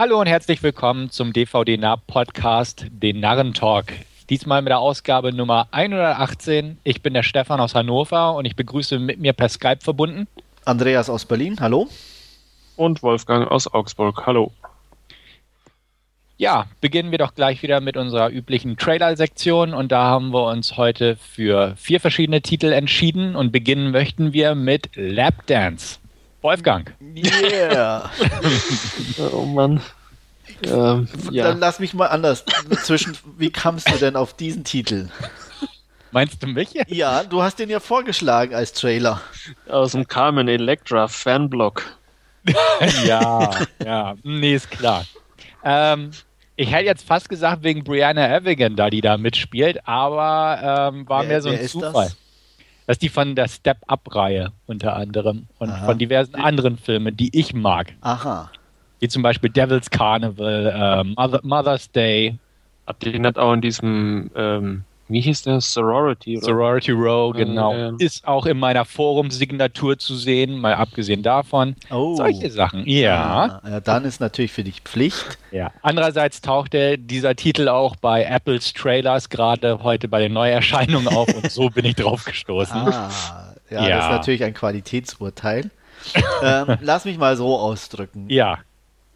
Hallo und herzlich willkommen zum DVD-Nah-Podcast, den Narrentalk. Diesmal mit der Ausgabe Nummer 118. Ich bin der Stefan aus Hannover und ich begrüße mit mir per Skype verbunden Andreas aus Berlin, hallo. Und Wolfgang aus Augsburg, hallo. Ja, beginnen wir doch gleich wieder mit unserer üblichen Trailer-Sektion und da haben wir uns heute für vier verschiedene Titel entschieden und beginnen möchten wir mit Lapdance. Wolfgang. Yeah. oh Mann. Ähm, ja. Dann lass mich mal anders. Zwischen, wie kamst du denn auf diesen Titel? Meinst du mich? Ja, du hast den ja vorgeschlagen als Trailer. Aus dem Carmen Electra Fanblock. ja, ja, nee, ist klar. Ähm, ich hätte jetzt fast gesagt wegen Brianna Evigan, da die da mitspielt, aber ähm, war wer, mehr so ein Zufall. Das? Das? ist die von der Step-Up-Reihe unter anderem und Aha. von diversen anderen Filmen, die ich mag. Aha. Wie zum Beispiel Devil's Carnival, ähm, Mother, Mother's Day. Habt ihr die nicht auch in diesem ähm, wie hieß der? Sorority. Oder? Sorority Row, genau. Ja, ja. Ist auch in meiner Forumsignatur zu sehen, mal abgesehen davon. Oh. Solche Sachen, ja. Ah, ja. Dann ist natürlich für dich Pflicht. Ja. Andererseits tauchte dieser Titel auch bei Apples Trailers gerade heute bei den Neuerscheinungen auf und so bin ich drauf gestoßen. Ah, ja, ja. das ist natürlich ein Qualitätsurteil. ähm, lass mich mal so ausdrücken. Ja.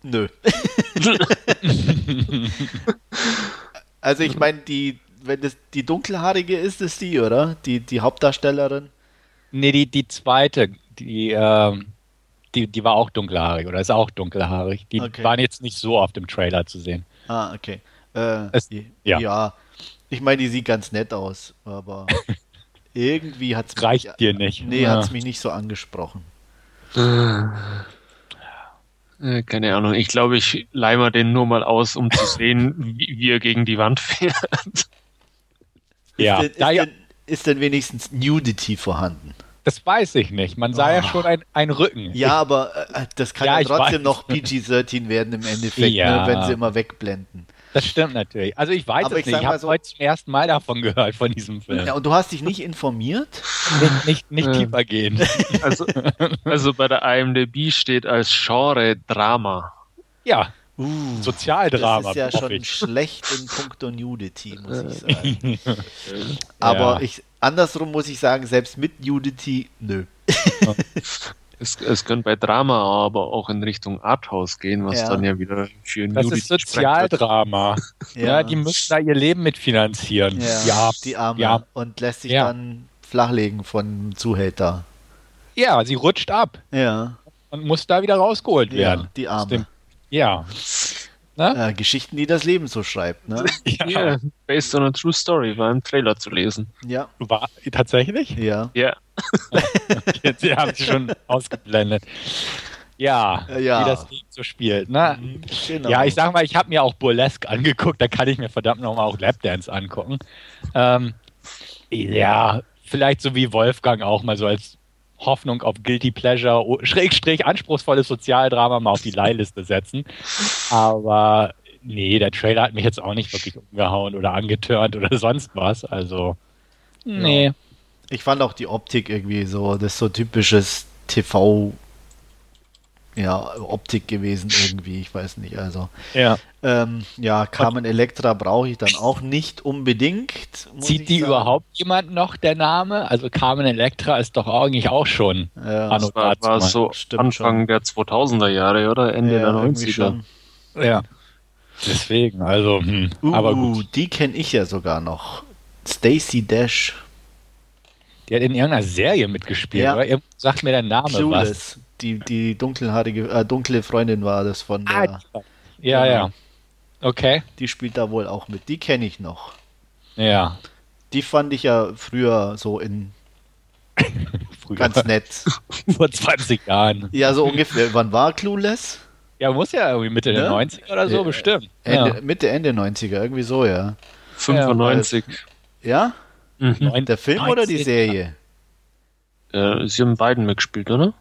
Nö. also ich meine, die wenn das die dunkelhaarige ist, ist die, oder? Die, die Hauptdarstellerin? Nee, die, die zweite, die, ähm, die, die war auch dunkelhaarig oder ist auch dunkelhaarig. Die okay. waren jetzt nicht so auf dem Trailer zu sehen. Ah, okay. Äh, es, die, ja. ja. Ich meine, die sieht ganz nett aus, aber irgendwie hat es Reicht mich, dir nicht. Nee, ja. hat es mich nicht so angesprochen. Äh, keine Ahnung. Ich glaube, ich leih den nur mal aus, um zu sehen, wie, wie er gegen die Wand fährt. Ja. Ist, denn, ist, denn, ist denn wenigstens Nudity vorhanden? Das weiß ich nicht. Man sah oh. ja schon ein, ein Rücken. Ja, aber äh, das kann ja, ja trotzdem noch PG-13 werden im Endeffekt, ja. ne, wenn sie immer wegblenden. Das stimmt natürlich. Also ich weiß aber es ich nicht. Ich habe so, heute zum ersten Mal davon gehört, von diesem Film. Ja, und du hast dich nicht informiert? Nicht, nicht, nicht äh. tiefer gehen. Also, also bei der IMDb steht als Genre Drama. Ja, Uh, Sozialdrama. Das ist ja schon ich. schlecht in puncto Nudity, muss ich sagen. Aber ja. ich, andersrum muss ich sagen, selbst mit Nudity, nö. Es, es könnte bei Drama aber auch in Richtung Arthouse gehen, was ja. dann ja wieder für Das Nudity ist Sozialdrama. ja. ja. die müssen da ihr Leben mitfinanzieren. Ja, ja. die Arme. Ja. Und lässt sich dann flachlegen von Zuhälter. Ja, sie rutscht ab. Ja. Und muss da wieder rausgeholt werden. die Arme. Ja. Äh, Geschichten, die das Leben so schreibt. Ne? ja. Yeah, based on a true story, war im Trailer zu lesen. Ja. War tatsächlich? Ja. Ja. Jetzt haben sie schon ausgeblendet. Ja, ja, wie das Leben so spielt. Ne? Mhm, genau. Ja, ich sag mal, ich habe mir auch Burlesque angeguckt, da kann ich mir verdammt nochmal auch Lapdance angucken. Ähm, ja, vielleicht so wie Wolfgang auch mal so als Hoffnung auf Guilty Pleasure, Schrägstrich, anspruchsvolles Sozialdrama mal auf die Leihliste setzen. Aber nee, der Trailer hat mich jetzt auch nicht wirklich umgehauen oder angetörnt oder sonst was. Also, nee. Ja. Ich fand auch die Optik irgendwie so, das ist so typisches TV- ja, Optik gewesen irgendwie, ich weiß nicht. Also ja, ähm, ja Carmen Electra brauche ich dann auch nicht unbedingt. Zieht die sagen. überhaupt jemand noch der Name? Also Carmen Electra ist doch eigentlich auch schon. Ja, das war, war so Stimmt Anfang schon. der 2000er Jahre oder Ende ja, der 90er. Ja. Deswegen, also. Hm, uh, aber gut. die kenne ich ja sogar noch. Stacy Dash. Die hat in irgendeiner Serie mitgespielt, ja. oder? Sagt mir der Name Clueless. was die, die dunkelhaarige, äh, dunkle Freundin war das von der. Ah, ja, ja. Okay. Die spielt da wohl auch mit. Die kenne ich noch. Ja. Die fand ich ja früher so in. früher. Ganz nett. Vor 20 Jahren. Ja, so ungefähr. Wann war Clueless? Ja, muss ja irgendwie Mitte ne? der 90er oder so, äh, bestimmt. Ende, ja. Mitte, Ende 90er, irgendwie so, ja. 95. Ja? Mhm. Der Film 90, oder die Serie? Äh, sie haben beiden mitgespielt, oder?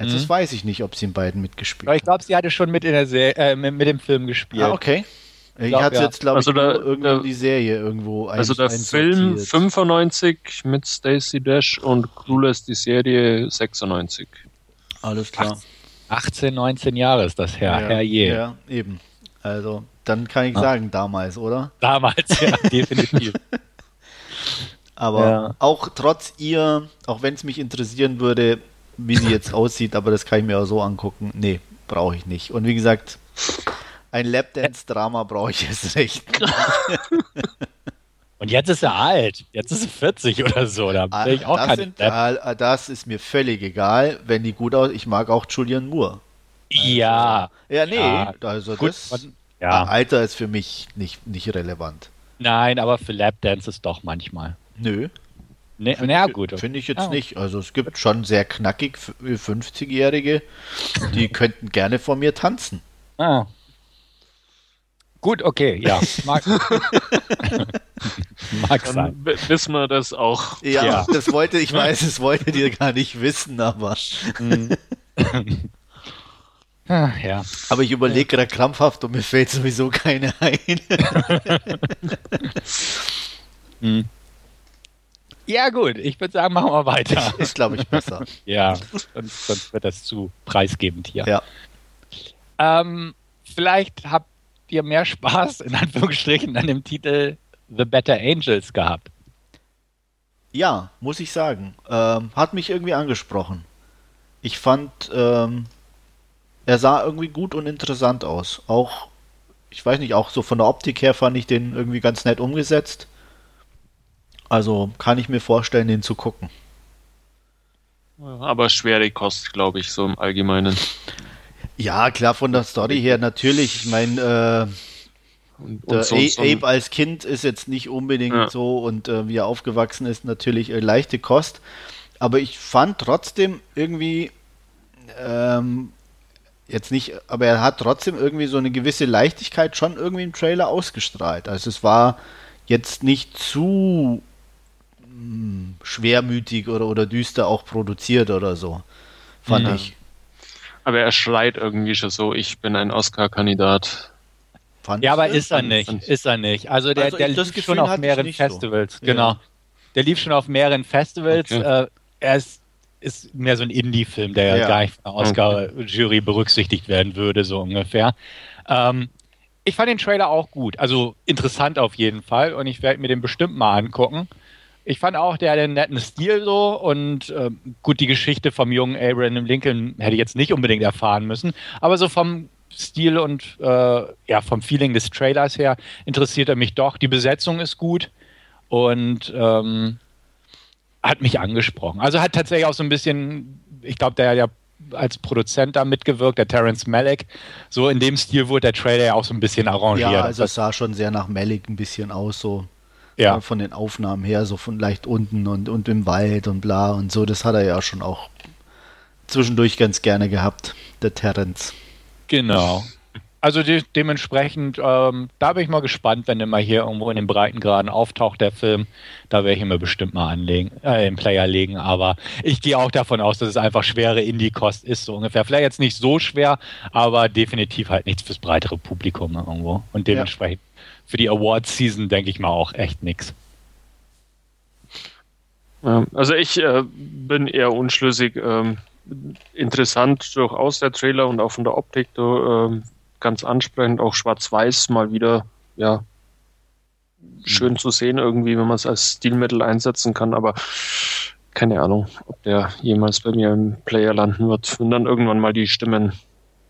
Jetzt mhm. weiß ich nicht, ob sie in beiden mitgespielt hat. Ich glaube, sie hatte schon mit in der Serie, äh, mit, mit, dem Film gespielt. Ah, okay. Ich glaub, hatte ja. jetzt, glaube also ich, da, irgendwo da, die Serie irgendwo Also der Film 95 mit Stacey Dash und Clueless die Serie 96. Alles klar. 18, 19 Jahre ist das her, ja, herrje. Ja, eben. Also, dann kann ich ah. sagen, damals, oder? Damals, ja, definitiv. aber ja. auch trotz ihr, auch wenn es mich interessieren würde, wie sie jetzt aussieht, aber das kann ich mir auch so angucken. Nee, brauche ich nicht. Und wie gesagt, ein Lapdance-Drama brauche ich jetzt nicht. Und jetzt ist er alt. Jetzt ist er 40 oder so. Da bin ich auch das, sind, das ist mir völlig egal, wenn die gut aus. Ich mag auch Julian Moore. Also, ja. Ja, nee. Ja, also gut, das man, ja. Alter ist für mich nicht, nicht relevant. Nein, aber für Lapdance ist doch manchmal. Nö. Nee, Finde na gut. Finde ich jetzt oh. nicht. Also es gibt schon sehr knackig 50-Jährige, die könnten gerne vor mir tanzen. Ah. Gut, okay, ja. Mag, Mag sein. wissen wir das auch. Ja, ja, das wollte, ich weiß, das wolltet ihr gar nicht wissen, aber. Mhm. Ah, ja. Aber ich überlege gerade krampfhaft und mir fällt sowieso keine ein. hm. Ja, gut, ich würde sagen, machen wir weiter. Ist, glaube ich, besser. ja, sonst, sonst, wird das zu preisgebend hier. Ja. Ähm, vielleicht habt ihr mehr Spaß, in Anführungsstrichen, an dem Titel The Better Angels gehabt. Ja, muss ich sagen. Ähm, hat mich irgendwie angesprochen. Ich fand, ähm, er sah irgendwie gut und interessant aus. Auch, ich weiß nicht, auch so von der Optik her fand ich den irgendwie ganz nett umgesetzt. Also kann ich mir vorstellen, den zu gucken. Aber schwere Kost, glaube ich, so im Allgemeinen. Ja, klar, von der Story her natürlich. Ich meine, äh, und, und so, Abe als Kind ist jetzt nicht unbedingt ja. so und äh, wie er aufgewachsen ist, natürlich äh, leichte Kost. Aber ich fand trotzdem irgendwie, ähm, jetzt nicht, aber er hat trotzdem irgendwie so eine gewisse Leichtigkeit schon irgendwie im Trailer ausgestrahlt. Also es war jetzt nicht zu schwermütig oder, oder düster auch produziert oder so, fand ja. ich. Aber er schreit irgendwie schon so, ich bin ein Oscar-Kandidat. Ja, aber ist er nicht, ist er nicht. Also der, also der lief schon auf mehreren Festivals, so. genau. Ja. Der lief schon auf mehreren Festivals. Okay. Äh, er ist, ist mehr so ein Indie-Film, der ja. gar nicht von der Oscar-Jury berücksichtigt werden würde, so ungefähr. Ähm, ich fand den Trailer auch gut. Also interessant auf jeden Fall und ich werde mir den bestimmt mal angucken. Ich fand auch, der hat einen netten Stil so und äh, gut, die Geschichte vom jungen Abraham Lincoln hätte ich jetzt nicht unbedingt erfahren müssen, aber so vom Stil und äh, ja, vom Feeling des Trailers her interessiert er mich doch. Die Besetzung ist gut und ähm, hat mich angesprochen. Also hat tatsächlich auch so ein bisschen, ich glaube, der ja als Produzent da mitgewirkt, der Terence Malick. So in dem Stil wurde der Trailer ja auch so ein bisschen arrangiert. Ja, also es sah schon sehr nach Malick ein bisschen aus, so ja. Äh, von den Aufnahmen her, so von leicht unten und, und im Wald und bla und so. Das hat er ja schon auch zwischendurch ganz gerne gehabt, der Terence. Genau. Also de dementsprechend, ähm, da bin ich mal gespannt, wenn mal hier irgendwo in den Breitengraden auftaucht, der Film. Da werde ich ihn mir bestimmt mal anlegen, äh, im Player legen. Aber ich gehe auch davon aus, dass es einfach schwere Indie-Kost ist, so ungefähr. Vielleicht jetzt nicht so schwer, aber definitiv halt nichts fürs breitere Publikum irgendwo. Und dementsprechend für die Award-Season, denke ich mal, auch echt nichts. Also ich äh, bin eher unschlüssig. Ähm, interessant durchaus der Trailer und auch von der Optik äh, ganz ansprechend, auch schwarz-weiß mal wieder, ja, schön mhm. zu sehen irgendwie, wenn man es als Stilmittel einsetzen kann, aber keine Ahnung, ob der jemals bei mir im Player landen wird. Wenn dann irgendwann mal die Stimmen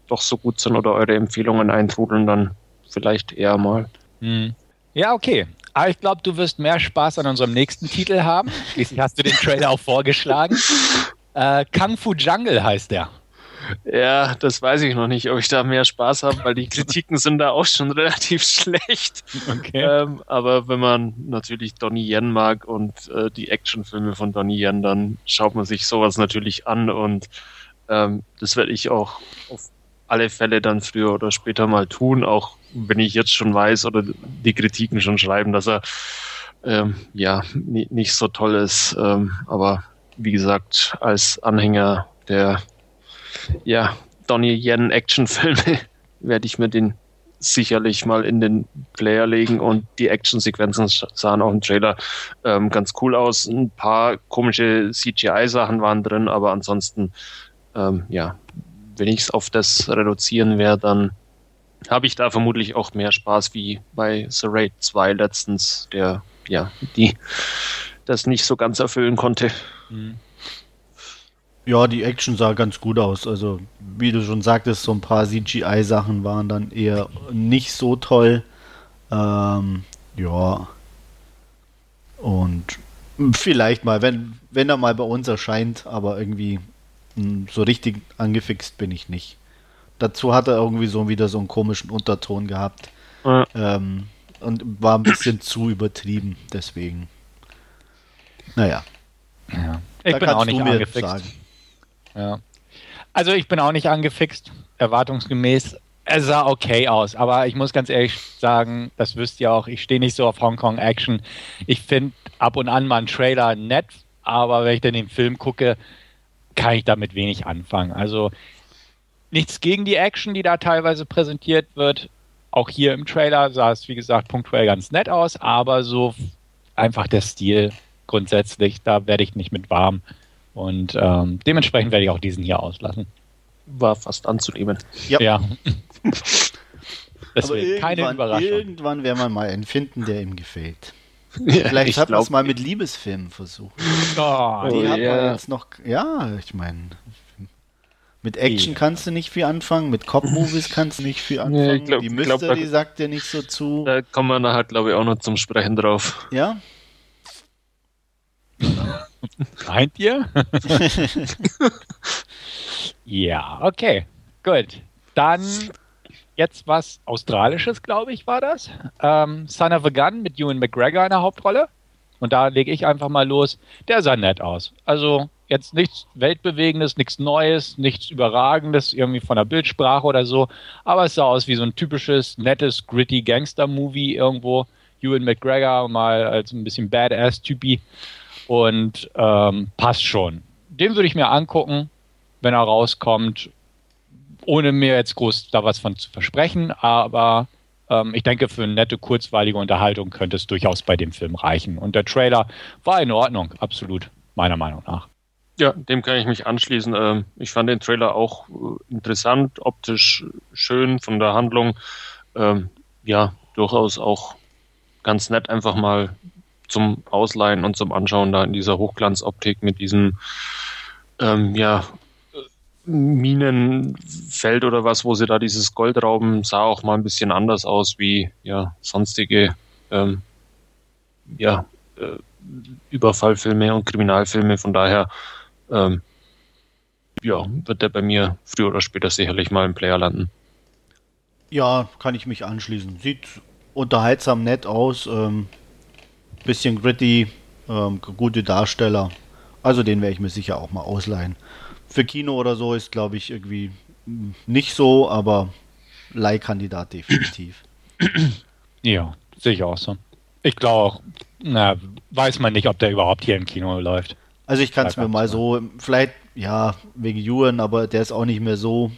doch so gut sind oder eure Empfehlungen eintrudeln, dann vielleicht eher mal. Hm. Ja, okay. Aber ich glaube, du wirst mehr Spaß an unserem nächsten Titel haben. Schließlich hast du den Trailer auch vorgeschlagen. Äh, Kung Fu Jungle heißt der. Ja, das weiß ich noch nicht, ob ich da mehr Spaß habe, weil die Kritiken sind da auch schon relativ schlecht. Okay. Ähm, aber wenn man natürlich Donnie Yen mag und äh, die Actionfilme von Donnie Yen, dann schaut man sich sowas natürlich an und ähm, das werde ich auch auf alle Fälle dann früher oder später mal tun, auch wenn ich jetzt schon weiß oder die Kritiken schon schreiben, dass er ähm, ja nicht so toll ist. Ähm, aber wie gesagt, als Anhänger der ja, Donnie Yen Actionfilme werde ich mir den sicherlich mal in den Player legen und die Actionsequenzen sahen auch im Trailer ähm, ganz cool aus. Ein paar komische CGI-Sachen waren drin, aber ansonsten ähm, ja, wenn ich es auf das reduzieren werde, dann habe ich da vermutlich auch mehr Spaß wie bei The Raid 2 letztens, der ja die das nicht so ganz erfüllen konnte. Mhm. Ja, die Action sah ganz gut aus. Also, wie du schon sagtest, so ein paar CGI-Sachen waren dann eher nicht so toll. Ähm, ja. Und vielleicht mal, wenn, wenn er mal bei uns erscheint, aber irgendwie so richtig angefixt bin ich nicht. Dazu hat er irgendwie so wieder so einen komischen Unterton gehabt. Ja. Ähm, und war ein bisschen zu übertrieben, deswegen. Naja. Ja. Ich da bin auch nicht angefixt. Ja. Also ich bin auch nicht angefixt, erwartungsgemäß. Es sah okay aus, aber ich muss ganz ehrlich sagen, das wisst ihr auch, ich stehe nicht so auf Hongkong Action. Ich finde ab und an mal einen Trailer nett, aber wenn ich dann den Film gucke, kann ich damit wenig anfangen. Also nichts gegen die Action, die da teilweise präsentiert wird. Auch hier im Trailer sah es, wie gesagt, punktuell ganz nett aus, aber so einfach der Stil grundsätzlich, da werde ich nicht mit warm. Und ähm, dementsprechend werde ich auch diesen hier auslassen. War fast anzunehmen. Ja. ja. Deswegen keine Überraschung. Irgendwann werden wir mal einen finden, der ihm gefällt. Ja, Vielleicht hat man es mal mit Liebesfilmen versucht. Oh, Die hat man jetzt noch. Ja, ich meine, mit Action kannst du nicht viel anfangen, mit Cop-Movies kannst du nicht viel anfangen. Nee, glaub, die Mystery glaub, sagt dir nicht so zu. Da kommen wir nachher, glaube ich, auch noch zum Sprechen drauf. Ja? Meint ihr? ja, okay. Gut. Dann jetzt was Australisches, glaube ich, war das. Ähm, Son of a Gun mit Ewan McGregor in der Hauptrolle. Und da lege ich einfach mal los. Der sah nett aus. Also jetzt nichts Weltbewegendes, nichts Neues, nichts Überragendes, irgendwie von der Bildsprache oder so. Aber es sah aus wie so ein typisches, nettes, gritty Gangster-Movie irgendwo. Ewan McGregor mal als ein bisschen Badass-Typi und ähm, passt schon. Den würde ich mir angucken, wenn er rauskommt, ohne mir jetzt groß da was von zu versprechen, aber ähm, ich denke, für eine nette, kurzweilige Unterhaltung könnte es durchaus bei dem Film reichen. Und der Trailer war in Ordnung, absolut, meiner Meinung nach. Ja, dem kann ich mich anschließen. Ähm, ich fand den Trailer auch äh, interessant, optisch schön von der Handlung. Ähm, ja, durchaus auch ganz nett, einfach mal zum Ausleihen und zum Anschauen da in dieser Hochglanzoptik mit diesem ähm, ja, Minenfeld oder was, wo sie da dieses Gold rauben, sah auch mal ein bisschen anders aus wie ja sonstige ähm, ja, äh, Überfallfilme und Kriminalfilme. Von daher ähm, ja, wird der bei mir früher oder später sicherlich mal im Player landen. Ja, kann ich mich anschließen. Sieht unterhaltsam nett aus. Ähm, bisschen gritty, ähm, gute Darsteller. Also den werde ich mir sicher auch mal ausleihen. Für Kino oder so ist, glaube ich, irgendwie nicht so, aber Leihkandidat definitiv. Ja, sehe ich auch so. Ich glaube auch, na, weiß man nicht, ob der überhaupt hier im Kino läuft. Also ich kann es mir mal so, vielleicht, ja, wegen Juren, aber der ist auch nicht mehr so.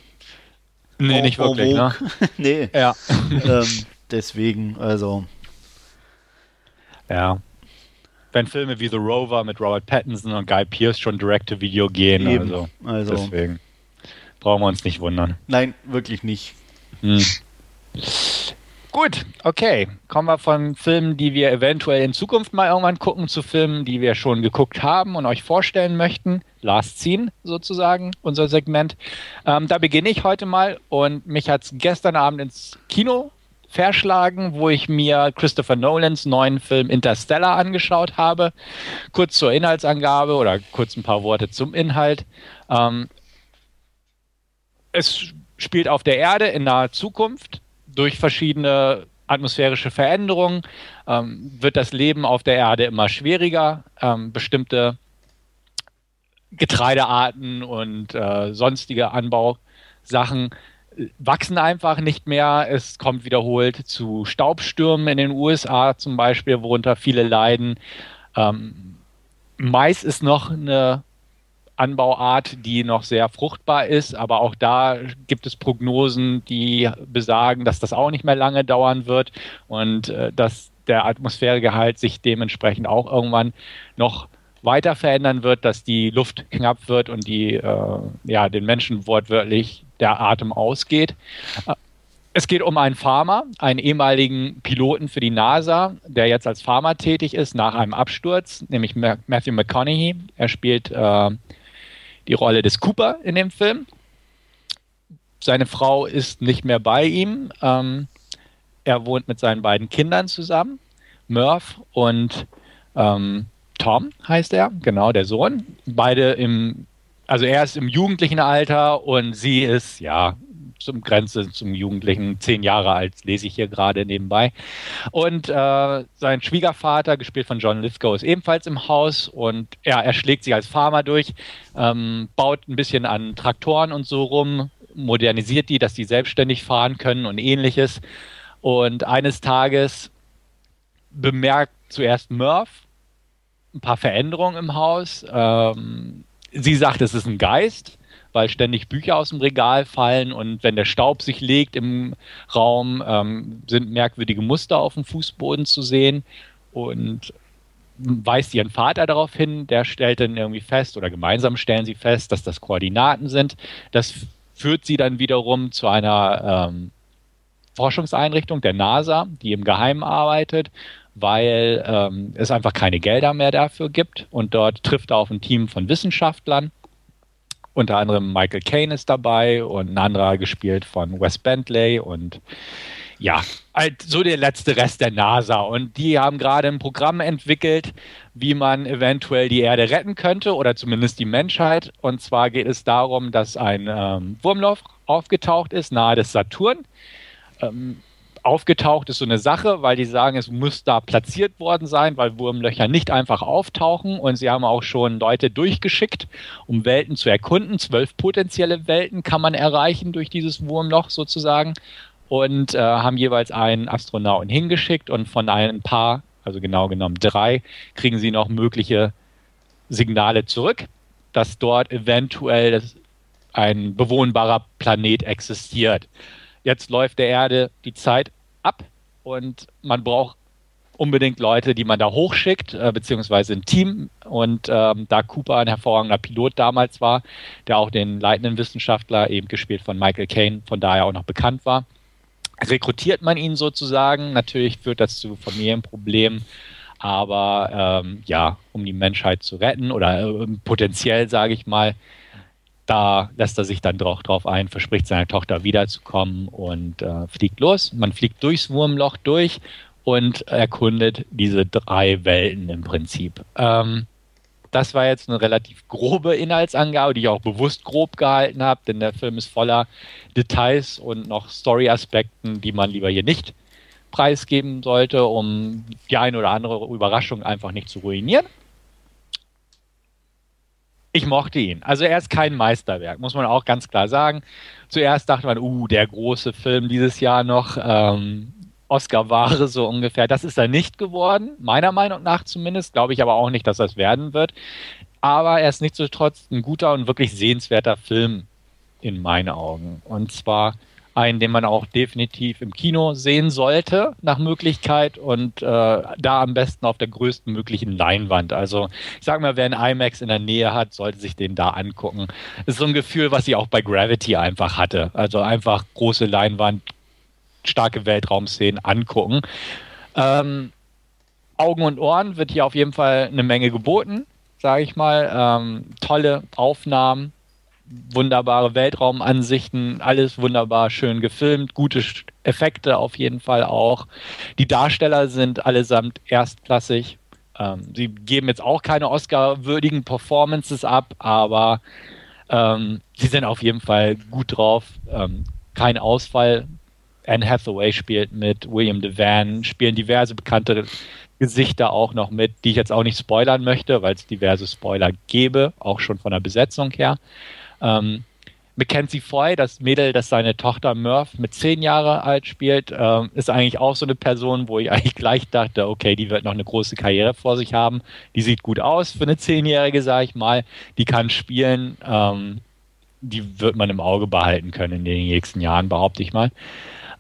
Nee, nicht wirklich, ne? nee. Ja. ähm, deswegen, also ja. Wenn Filme wie The Rover mit Robert Pattinson und Guy Pearce schon Direct-to-Video gehen, also, also, deswegen brauchen wir uns nicht wundern. Nein, wirklich nicht. Hm. Gut, okay. Kommen wir von Filmen, die wir eventuell in Zukunft mal irgendwann gucken, zu Filmen, die wir schon geguckt haben und euch vorstellen möchten. Last Scene sozusagen, unser Segment. Ähm, da beginne ich heute mal und mich hat es gestern Abend ins Kino verschlagen, wo ich mir Christopher Nolans neuen Film Interstellar angeschaut habe. Kurz zur Inhaltsangabe oder kurz ein paar Worte zum Inhalt. Ähm, es spielt auf der Erde in naher Zukunft. Durch verschiedene atmosphärische Veränderungen ähm, wird das Leben auf der Erde immer schwieriger. Ähm, bestimmte Getreidearten und äh, sonstige Anbausachen wachsen einfach nicht mehr. Es kommt wiederholt zu Staubstürmen in den USA zum Beispiel, worunter viele leiden. Ähm, Mais ist noch eine Anbauart, die noch sehr fruchtbar ist, aber auch da gibt es Prognosen, die besagen, dass das auch nicht mehr lange dauern wird und äh, dass der Atmosphärgehalt sich dementsprechend auch irgendwann noch weiter verändern wird, dass die Luft knapp wird und die äh, ja den Menschen wortwörtlich der Atem ausgeht. Es geht um einen Farmer, einen ehemaligen Piloten für die NASA, der jetzt als Farmer tätig ist nach einem Absturz, nämlich Matthew McConaughey. Er spielt äh, die Rolle des Cooper in dem Film. Seine Frau ist nicht mehr bei ihm. Ähm, er wohnt mit seinen beiden Kindern zusammen, Murph und ähm, Tom heißt er, genau der Sohn. Beide im, also er ist im jugendlichen Alter und sie ist ja zum Grenze zum Jugendlichen, zehn Jahre alt, lese ich hier gerade nebenbei. Und äh, sein Schwiegervater, gespielt von John Lithgow, ist ebenfalls im Haus und ja, er schlägt sich als Farmer durch, ähm, baut ein bisschen an Traktoren und so rum, modernisiert die, dass die selbstständig fahren können und ähnliches. Und eines Tages bemerkt zuerst Murph ein paar Veränderungen im Haus. Ähm, sie sagt, es ist ein Geist weil ständig Bücher aus dem Regal fallen und wenn der Staub sich legt im Raum, ähm, sind merkwürdige Muster auf dem Fußboden zu sehen und weist ihren Vater darauf hin, der stellt dann irgendwie fest oder gemeinsam stellen sie fest, dass das Koordinaten sind. Das führt sie dann wiederum zu einer ähm, Forschungseinrichtung der NASA, die im Geheimen arbeitet, weil ähm, es einfach keine Gelder mehr dafür gibt. Und dort trifft er auf ein Team von Wissenschaftlern, unter anderem Michael Caine ist dabei und ein anderer gespielt von Wes Bentley und ja, halt so der letzte Rest der NASA. Und die haben gerade ein Programm entwickelt, wie man eventuell die Erde retten könnte oder zumindest die Menschheit. Und zwar geht es darum, dass ein ähm, Wurmloch aufgetaucht ist nahe des Saturn. Ähm, aufgetaucht ist so eine Sache, weil die sagen, es muss da platziert worden sein, weil Wurmlöcher nicht einfach auftauchen. Und sie haben auch schon Leute durchgeschickt, um Welten zu erkunden. Zwölf potenzielle Welten kann man erreichen durch dieses Wurmloch sozusagen. Und äh, haben jeweils einen Astronauten hingeschickt und von ein paar, also genau genommen drei, kriegen sie noch mögliche Signale zurück, dass dort eventuell ein bewohnbarer Planet existiert jetzt läuft der Erde die Zeit und man braucht unbedingt Leute, die man da hochschickt, äh, beziehungsweise ein Team. Und ähm, da Cooper ein hervorragender Pilot damals war, der auch den leitenden Wissenschaftler, eben gespielt von Michael Caine, von daher auch noch bekannt war, rekrutiert man ihn sozusagen. Natürlich führt das zu Familienproblemen, aber ähm, ja, um die Menschheit zu retten oder äh, potenziell, sage ich mal, da lässt er sich dann drauf, drauf ein, verspricht seiner Tochter wiederzukommen und äh, fliegt los. Man fliegt durchs Wurmloch durch und erkundet diese drei Welten im Prinzip. Ähm, das war jetzt eine relativ grobe Inhaltsangabe, die ich auch bewusst grob gehalten habe, denn der Film ist voller Details und noch Story-Aspekten, die man lieber hier nicht preisgeben sollte, um die eine oder andere Überraschung einfach nicht zu ruinieren ich mochte ihn. Also er ist kein Meisterwerk, muss man auch ganz klar sagen. Zuerst dachte man, uh, der große Film dieses Jahr noch, ähm, Oscar-Ware so ungefähr. Das ist er nicht geworden, meiner Meinung nach zumindest. Glaube ich aber auch nicht, dass das werden wird. Aber er ist nichtsdestotrotz ein guter und wirklich sehenswerter Film in meinen Augen. Und zwar einen, den man auch definitiv im Kino sehen sollte, nach Möglichkeit und äh, da am besten auf der größten möglichen Leinwand. Also ich sage mal, wer ein IMAX in der Nähe hat, sollte sich den da angucken. Das ist so ein Gefühl, was ich auch bei Gravity einfach hatte. Also einfach große Leinwand, starke Weltraumszenen angucken. Ähm, Augen und Ohren wird hier auf jeden Fall eine Menge geboten, sage ich mal. Ähm, tolle Aufnahmen, wunderbare Weltraumansichten, alles wunderbar schön gefilmt, gute Effekte auf jeden Fall auch. Die Darsteller sind allesamt erstklassig. Ähm, sie geben jetzt auch keine Oscar-würdigen Performances ab, aber ähm, sie sind auf jeden Fall gut drauf. Ähm, kein Ausfall. Anne Hathaway spielt mit, William Devan spielen diverse bekannte Gesichter auch noch mit, die ich jetzt auch nicht spoilern möchte, weil es diverse Spoiler gäbe, auch schon von der Besetzung her. Ähm, Mackenzie Foy, das Mädel, das seine Tochter Murph mit zehn Jahre alt spielt, ähm, ist eigentlich auch so eine Person, wo ich eigentlich gleich dachte, okay, die wird noch eine große Karriere vor sich haben. Die sieht gut aus für eine Zehnjährige, sage ich mal. Die kann spielen. Ähm, die wird man im Auge behalten können in den nächsten Jahren, behaupte ich mal.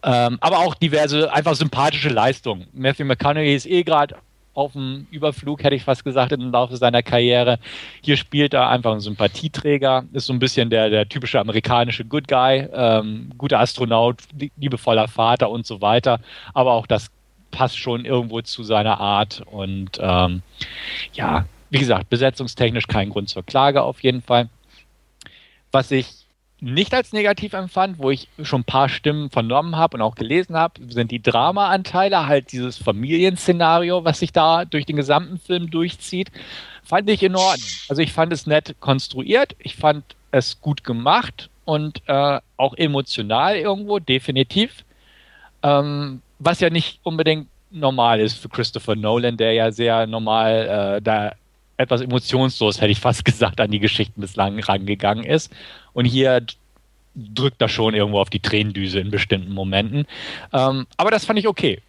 Ähm, aber auch diverse, einfach sympathische Leistungen. Matthew McConaughey ist eh gerade auf dem Überflug, hätte ich fast gesagt, im Laufe seiner Karriere. Hier spielt er einfach einen Sympathieträger, ist so ein bisschen der, der typische amerikanische Good Guy, ähm, guter Astronaut, liebevoller Vater und so weiter. Aber auch das passt schon irgendwo zu seiner Art. Und ähm, ja, wie gesagt, besetzungstechnisch kein Grund zur Klage auf jeden Fall. Was ich nicht als negativ empfand, wo ich schon ein paar Stimmen vernommen habe und auch gelesen habe, sind die Drama-Anteile, halt dieses Familienszenario, was sich da durch den gesamten Film durchzieht, fand ich in Ordnung. Also ich fand es nett konstruiert, ich fand es gut gemacht und äh, auch emotional irgendwo, definitiv. Ähm, was ja nicht unbedingt normal ist für Christopher Nolan, der ja sehr normal äh, da etwas emotionslos, hätte ich fast gesagt, an die Geschichten bislang rangegangen ist. Und hier drückt er schon irgendwo auf die Tränendüse in bestimmten Momenten. Ähm, aber das fand ich okay.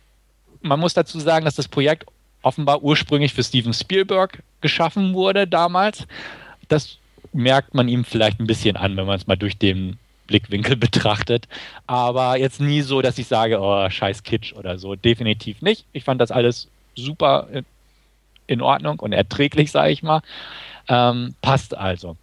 Man muss dazu sagen, dass das Projekt offenbar ursprünglich für Steven Spielberg geschaffen wurde damals. Das merkt man ihm vielleicht ein bisschen an, wenn man es mal durch den Blickwinkel betrachtet. Aber jetzt nie so, dass ich sage, oh, scheiß Kitsch oder so. Definitiv nicht. Ich fand das alles super in Ordnung und erträglich, sage ich mal. Ähm, passt also.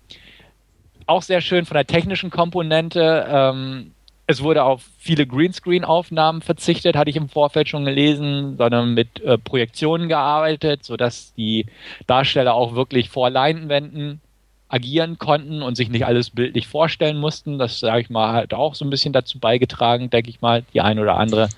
Auch sehr schön von der technischen Komponente. Ähm, es wurde auf viele Greenscreen-Aufnahmen verzichtet, hatte ich im Vorfeld schon gelesen, sondern mit äh, Projektionen gearbeitet, sodass die Darsteller auch wirklich vor Leinwänden agieren konnten und sich nicht alles bildlich vorstellen mussten. Das, sage ich mal, hat auch so ein bisschen dazu beigetragen, denke ich mal, die eine oder andere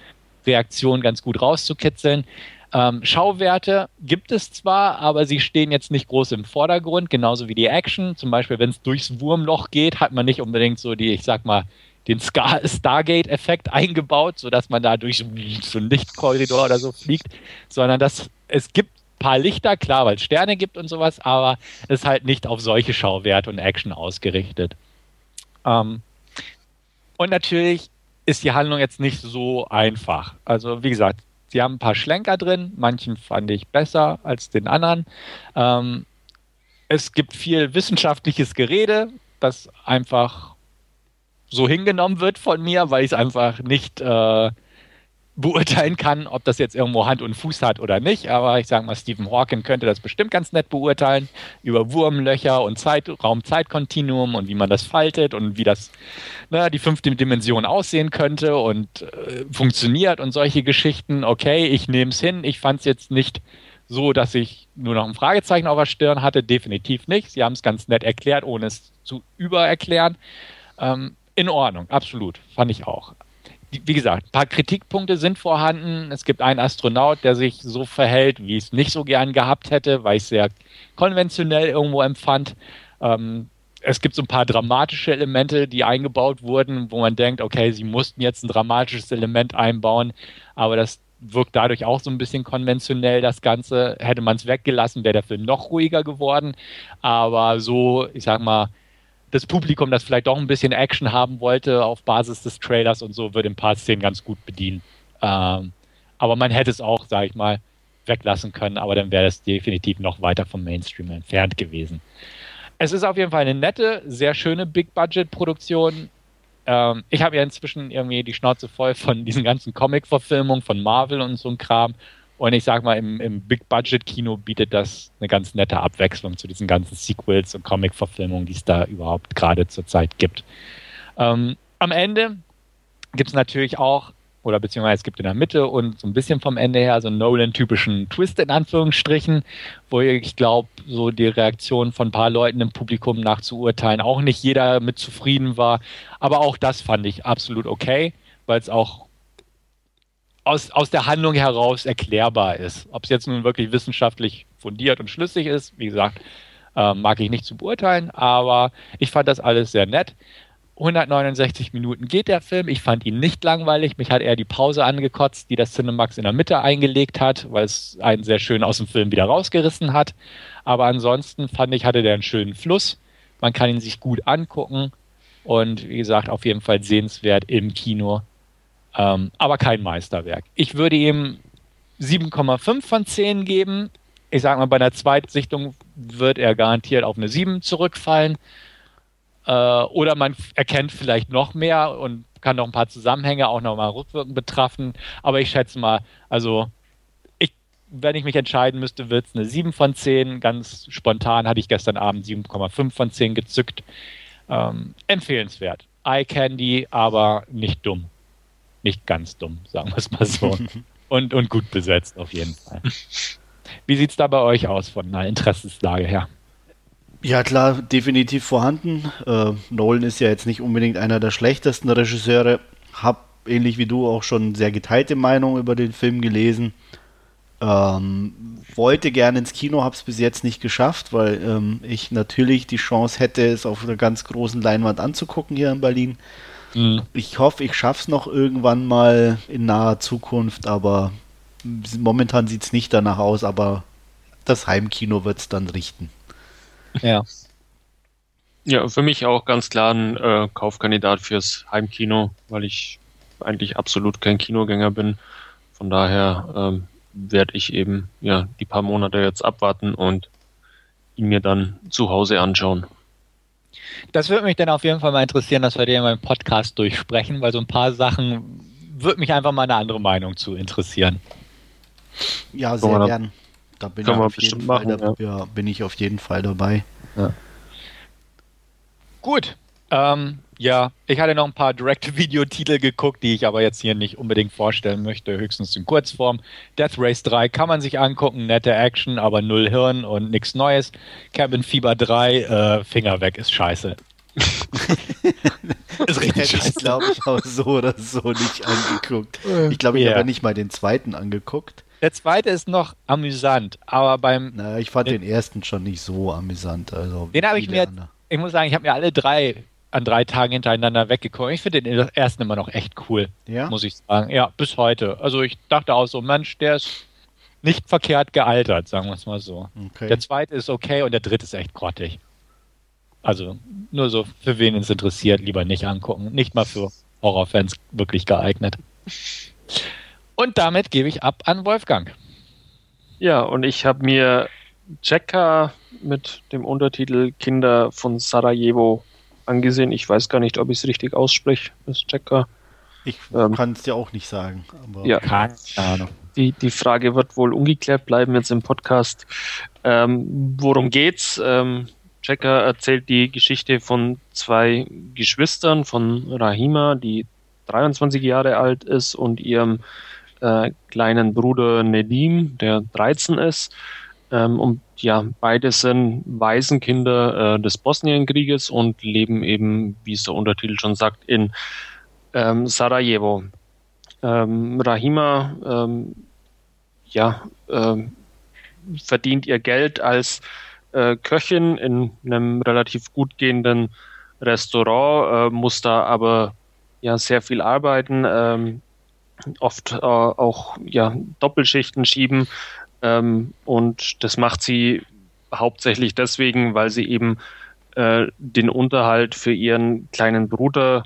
Reaktion ganz gut rauszukitzeln. Ähm, Schauwerte gibt es zwar, aber sie stehen jetzt nicht groß im Vordergrund, genauso wie die Action. Zum Beispiel, wenn es durchs Wurmloch geht, hat man nicht unbedingt so die, ich sag mal, den Star Stargate-Effekt eingebaut, sodass man da durch so einen Lichtkorridor oder so fliegt, sondern dass es gibt ein paar Lichter, klar, weil es Sterne gibt und sowas, aber es ist halt nicht auf solche Schauwerte und Action ausgerichtet. Ähm, und natürlich ist die Handlung jetzt nicht so einfach. Also, wie gesagt, Sie haben ein paar Schlenker drin, manchen fand ich besser als den anderen. Ähm, es gibt viel wissenschaftliches Gerede, das einfach so hingenommen wird von mir, weil ich es einfach nicht äh, beurteilen kann, ob das jetzt irgendwo Hand und Fuß hat oder nicht. Aber ich sage mal, Stephen Hawking könnte das bestimmt ganz nett beurteilen über Wurmlöcher und Zeit, Raum-Zeit-Kontinuum und wie man das faltet und wie das ne, die fünfte Dimension aussehen könnte und äh, funktioniert und solche Geschichten. Okay, ich nehme es hin. Ich fand es jetzt nicht so, dass ich nur noch ein Fragezeichen auf der Stirn hatte. Definitiv nicht. Sie haben es ganz nett erklärt, ohne es zu übererklären. Ähm, in Ordnung, absolut. Fand ich auch wie gesagt, ein paar Kritikpunkte sind vorhanden. Es gibt einen Astronaut, der sich so verhält, wie ich es nicht so gern gehabt hätte, weil ich es sehr konventionell irgendwo empfand. Ähm, es gibt so ein paar dramatische Elemente, die eingebaut wurden, wo man denkt, okay, sie mussten jetzt ein dramatisches Element einbauen, aber das wirkt dadurch auch so ein bisschen konventionell, das Ganze. Hätte man es weggelassen, wäre der Film noch ruhiger geworden. Aber so, ich sag mal, das Publikum, das vielleicht doch ein bisschen Action haben wollte auf Basis des Trailers und so, wird in ein paar Szenen ganz gut bedient. Ähm, aber man hätte es auch, sage ich mal, weglassen können, aber dann wäre es definitiv noch weiter vom Mainstream entfernt gewesen. Es ist auf jeden Fall eine nette, sehr schöne Big-Budget-Produktion. Ähm, ich habe ja inzwischen irgendwie die Schnauze voll von diesen ganzen Comic-Verfilmungen von Marvel und so ein Kram. Und ich sag mal, im, im Big-Budget-Kino bietet das eine ganz nette Abwechslung zu diesen ganzen Sequels und Comic-Verfilmungen, die es da überhaupt gerade zurzeit gibt. Ähm, am Ende gibt es natürlich auch, oder beziehungsweise es gibt in der Mitte und so ein bisschen vom Ende her so einen Nolan-typischen Twist in Anführungsstrichen, wo ich glaube, so die Reaktion von ein paar Leuten im Publikum nach zu urteilen, auch nicht jeder mit zufrieden war. Aber auch das fand ich absolut okay, weil es auch aus, aus der Handlung heraus erklärbar ist. Ob es jetzt nun wirklich wissenschaftlich fundiert und schlüssig ist, wie gesagt, äh, mag ich nicht zu beurteilen, aber ich fand das alles sehr nett. 169 Minuten geht der Film. Ich fand ihn nicht langweilig. Mich hat eher die Pause angekotzt, die das Cinemax in der Mitte eingelegt hat, weil es einen sehr schön aus dem Film wieder rausgerissen hat. Aber ansonsten fand ich, hatte der einen schönen Fluss. Man kann ihn sich gut angucken. Und wie gesagt, auf jeden Fall sehenswert im Kino. Ähm, aber kein Meisterwerk. Ich würde ihm 7,5 von 10 geben. Ich sage mal, bei einer Zweitsichtung wird er garantiert auf eine 7 zurückfallen. Äh, oder man erkennt vielleicht noch mehr und kann noch ein paar Zusammenhänge auch noch mal rückwirkend betrachten. Aber ich schätze mal, also ich wenn ich mich entscheiden müsste, wird es eine 7 von 10. Ganz spontan hatte ich gestern Abend 7,5 von 10 gezückt. Ähm, empfehlenswert. Eye Candy, aber nicht dumm. Nicht ganz dumm, sagen wir es mal so. und, und gut besetzt auf jeden Fall. Wie sieht es da bei euch aus von einer Interessenslage her? Ja, klar, definitiv vorhanden. Äh, Nolan ist ja jetzt nicht unbedingt einer der schlechtesten Regisseure. Hab ähnlich wie du auch schon sehr geteilte Meinung über den Film gelesen. Ähm, wollte gerne ins Kino, habe es bis jetzt nicht geschafft, weil ähm, ich natürlich die Chance hätte, es auf einer ganz großen Leinwand anzugucken hier in Berlin. Mhm. Ich hoffe, ich schaffe es noch irgendwann mal in naher Zukunft, aber momentan sieht es nicht danach aus, aber das Heimkino wird es dann richten. Ja. Ja, für mich auch ganz klar ein äh, Kaufkandidat fürs Heimkino, weil ich eigentlich absolut kein Kinogänger bin. Von daher ähm, werde ich eben ja die paar Monate jetzt abwarten und ihn mir dann zu Hause anschauen. Das würde mich dann auf jeden Fall mal interessieren, dass wir den in meinem Podcast durchsprechen, weil so ein paar Sachen würde mich einfach mal eine andere Meinung zu interessieren. Ja, sehr da, gern. Da bin, ich auf, jeden Fall machen, da, ja. bin ich auf jeden Fall dabei. Ja. Gut. Ähm, ja, ich hatte noch ein paar Direct-Video-Titel geguckt, die ich aber jetzt hier nicht unbedingt vorstellen möchte, höchstens in Kurzform. Death Race 3 kann man sich angucken, nette Action, aber null Hirn und nichts Neues. Cabin Fever 3, äh, Finger weg, ist scheiße. richtig Hätte ich, glaube ich, auch so oder so nicht angeguckt. Ich glaube, ich yeah. habe ja nicht mal den zweiten angeguckt. Der zweite ist noch amüsant, aber beim. Na, ich fand den ersten schon nicht so amüsant. Also den habe ich mir. Ich muss sagen, ich habe mir alle drei an drei Tagen hintereinander weggekommen. Ich finde den ersten immer noch echt cool, ja? muss ich sagen. Ja, bis heute. Also ich dachte auch so, Mensch, der ist nicht verkehrt gealtert, sagen wir es mal so. Okay. Der zweite ist okay und der dritte ist echt grottig. Also nur so, für wen es interessiert, lieber nicht angucken. Nicht mal für Horrorfans wirklich geeignet. Und damit gebe ich ab an Wolfgang. Ja, und ich habe mir Checker mit dem Untertitel Kinder von Sarajevo angesehen. Ich weiß gar nicht, ob ich es richtig ausspreche, das Checker. Ich ähm, kann es dir auch nicht sagen. ja, keine Ahnung. Die, die Frage wird wohl ungeklärt bleiben jetzt im Podcast. Ähm, worum geht's? Ähm, Checker erzählt die Geschichte von zwei Geschwistern, von Rahima, die 23 Jahre alt ist, und ihrem äh, kleinen Bruder Nedim, der 13 ist. Ähm, und ja, beide sind Waisenkinder äh, des Bosnienkrieges und leben eben, wie es der Untertitel schon sagt, in ähm, Sarajevo. Ähm, Rahima ähm, ja, ähm, verdient ihr Geld als äh, Köchin in einem relativ gut gehenden Restaurant, äh, muss da aber ja sehr viel arbeiten, ähm, oft äh, auch ja Doppelschichten schieben, ähm, und das macht sie hauptsächlich deswegen, weil sie eben äh, den Unterhalt für ihren kleinen Bruder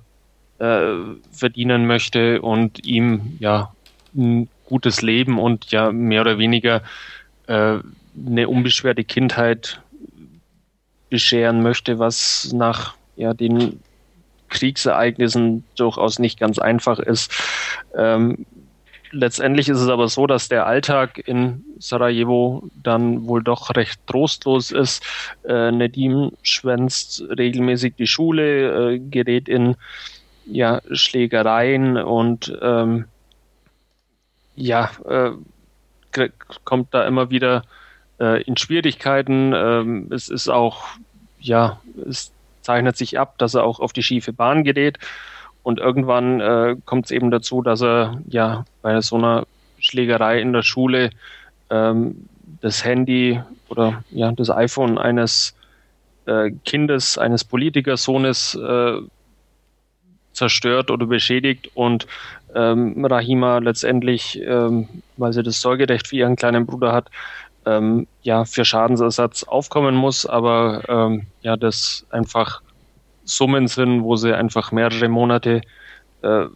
äh, verdienen möchte und ihm ja ein gutes Leben und ja mehr oder weniger äh, eine unbeschwerte Kindheit bescheren möchte, was nach ja, den Kriegsereignissen durchaus nicht ganz einfach ist. Ähm, letztendlich ist es aber so, dass der Alltag in Sarajevo dann wohl doch recht trostlos ist. Äh, Nedim schwänzt regelmäßig die Schule, äh, gerät in ja, Schlägereien und ähm, ja, äh, kommt da immer wieder äh, in Schwierigkeiten. Ähm, es ist auch, ja, es zeichnet sich ab, dass er auch auf die schiefe Bahn gerät. Und irgendwann äh, kommt es eben dazu, dass er ja bei so einer Schlägerei in der Schule ähm, das Handy oder ja das iPhone eines äh, Kindes, eines Politikersohnes äh, zerstört oder beschädigt. Und ähm, Rahima letztendlich, ähm, weil sie das Sorgerecht für ihren kleinen Bruder hat, ähm, ja für Schadensersatz aufkommen muss, aber ähm, ja das einfach Summen sind, wo sie einfach mehrere Monate äh,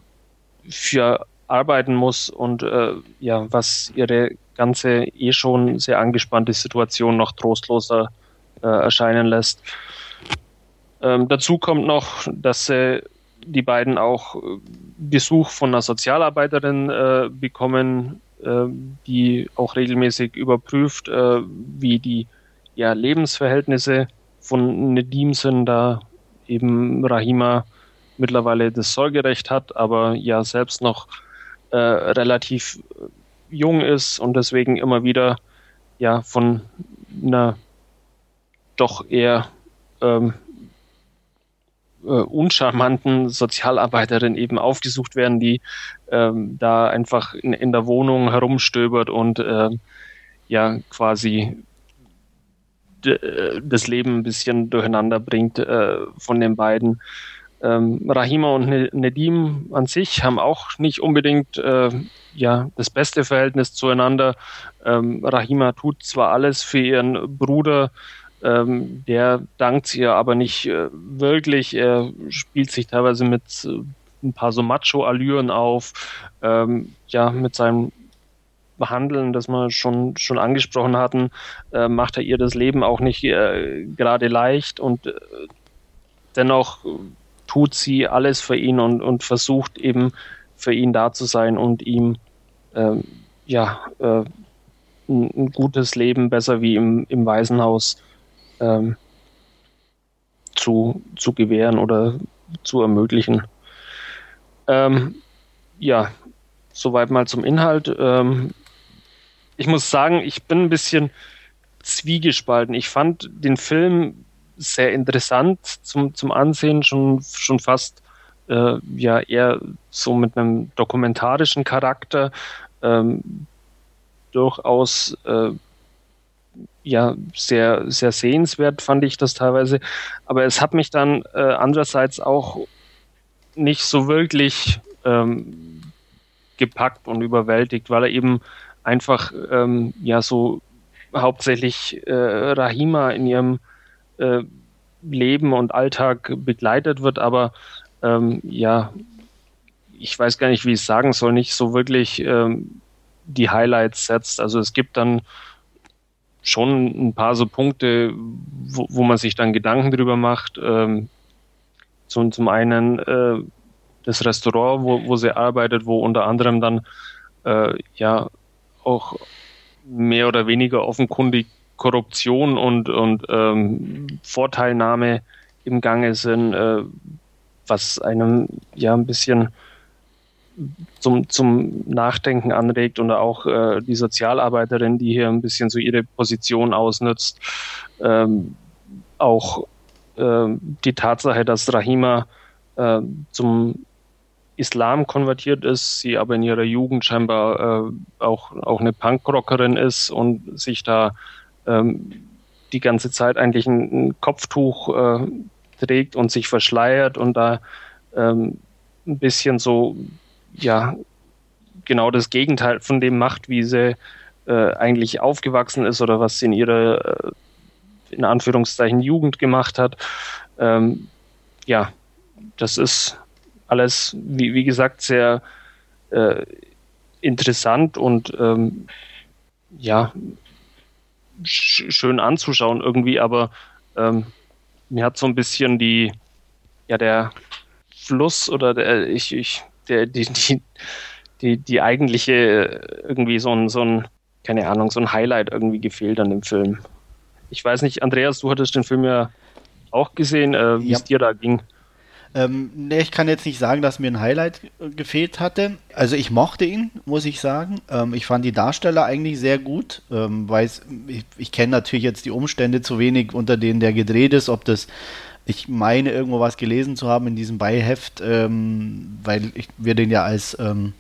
für arbeiten muss und äh, ja, was ihre ganze eh schon sehr angespannte Situation noch trostloser äh, erscheinen lässt. Ähm, dazu kommt noch, dass äh, die beiden auch Besuch von einer Sozialarbeiterin äh, bekommen, äh, die auch regelmäßig überprüft, äh, wie die ja, Lebensverhältnisse von Nedim sind, da eben Rahima mittlerweile das Sorgerecht hat, aber ja selbst noch äh, relativ jung ist und deswegen immer wieder ja von einer doch eher ähm, äh, uncharmanten Sozialarbeiterin eben aufgesucht werden, die ähm, da einfach in, in, der Wohnung herumstöbert und äh, ja quasi das Leben ein bisschen durcheinander bringt äh, von den beiden. Ähm, Rahima und ne-, Nedim an sich haben auch nicht unbedingt äh, ja, das beste Verhältnis zueinander. Ähm, Rahima tut zwar alles für ihren Bruder, ähm, der dankt ihr aber nicht äh, wirklich. Er spielt sich teilweise mit äh, ein paar so Macho-Allüren auf, ähm, ja, mit seinem Handeln, das wir schon, schon angesprochen hatten, äh, macht er ihr das Leben auch nicht äh, gerade leicht und äh, dennoch tut sie alles für ihn und, und versucht eben für ihn da zu sein und ihm ähm, ja äh, ein, ein, gutes Leben besser wie im, im Waisenhaus ähm, zu, zu gewähren oder zu ermöglichen. Ähm, ja, soweit mal zum Inhalt. Ähm, ich muss sagen, ich bin ein bisschen zwiegespalten. Ich fand den Film sehr interessant zum, zum Ansehen, schon, schon fast äh, ja eher so mit einem dokumentarischen Charakter. Ähm, durchaus äh, ja sehr, sehr sehenswert fand ich das teilweise. Aber es hat mich dann äh, andererseits auch nicht so wirklich ähm, gepackt und überwältigt, weil er eben einfach ähm, ja so hauptsächlich äh, Rahima in ihrem äh, Leben und Alltag begleitet wird, aber ähm, ja, ich weiß gar nicht, wie ich es sagen soll, nicht so wirklich ähm, die Highlights setzt. Also es gibt dann schon ein paar so Punkte, wo, wo man sich dann Gedanken drüber macht. Ähm, zum, zum einen äh, das Restaurant, wo, wo sie arbeitet, wo unter anderem dann äh, ja auch mehr oder weniger offenkundig Korruption und, und ähm, Vorteilnahme im Gange sind, äh, was einem ja ein bisschen zum, zum Nachdenken anregt und auch äh, die Sozialarbeiterin, die hier ein bisschen so ihre Position ausnutzt. Ähm, auch äh, die Tatsache, dass Rahima äh, zum Islam konvertiert ist, sie aber in ihrer Jugend scheinbar äh, auch, auch eine Punkrockerin ist und sich da ähm, die ganze Zeit eigentlich ein, ein Kopftuch äh, trägt und sich verschleiert und da ähm, ein bisschen so, ja, genau das Gegenteil von dem macht, wie sie äh, eigentlich aufgewachsen ist oder was sie in ihrer, äh, in Anführungszeichen, Jugend gemacht hat. Ähm, ja, das ist alles, wie, wie gesagt, sehr äh, interessant und ähm, ja, sch schön anzuschauen irgendwie, aber ähm, mir hat so ein bisschen die, ja, der Fluss oder der, ich, ich, der, die, die, die, die eigentliche irgendwie so ein, so ein, keine Ahnung, so ein Highlight irgendwie gefehlt an dem Film. Ich weiß nicht, Andreas, du hattest den Film ja auch gesehen, äh, wie ja. es dir da ging. Ähm, ne, ich kann jetzt nicht sagen, dass mir ein Highlight gefehlt hatte. Also ich mochte ihn, muss ich sagen. Ähm, ich fand die Darsteller eigentlich sehr gut. Ähm, weiß, ich, ich kenne natürlich jetzt die Umstände zu wenig, unter denen der gedreht ist, ob das ich meine, irgendwo was gelesen zu haben in diesem Beiheft, ähm, weil ich, wir den ja als ähm,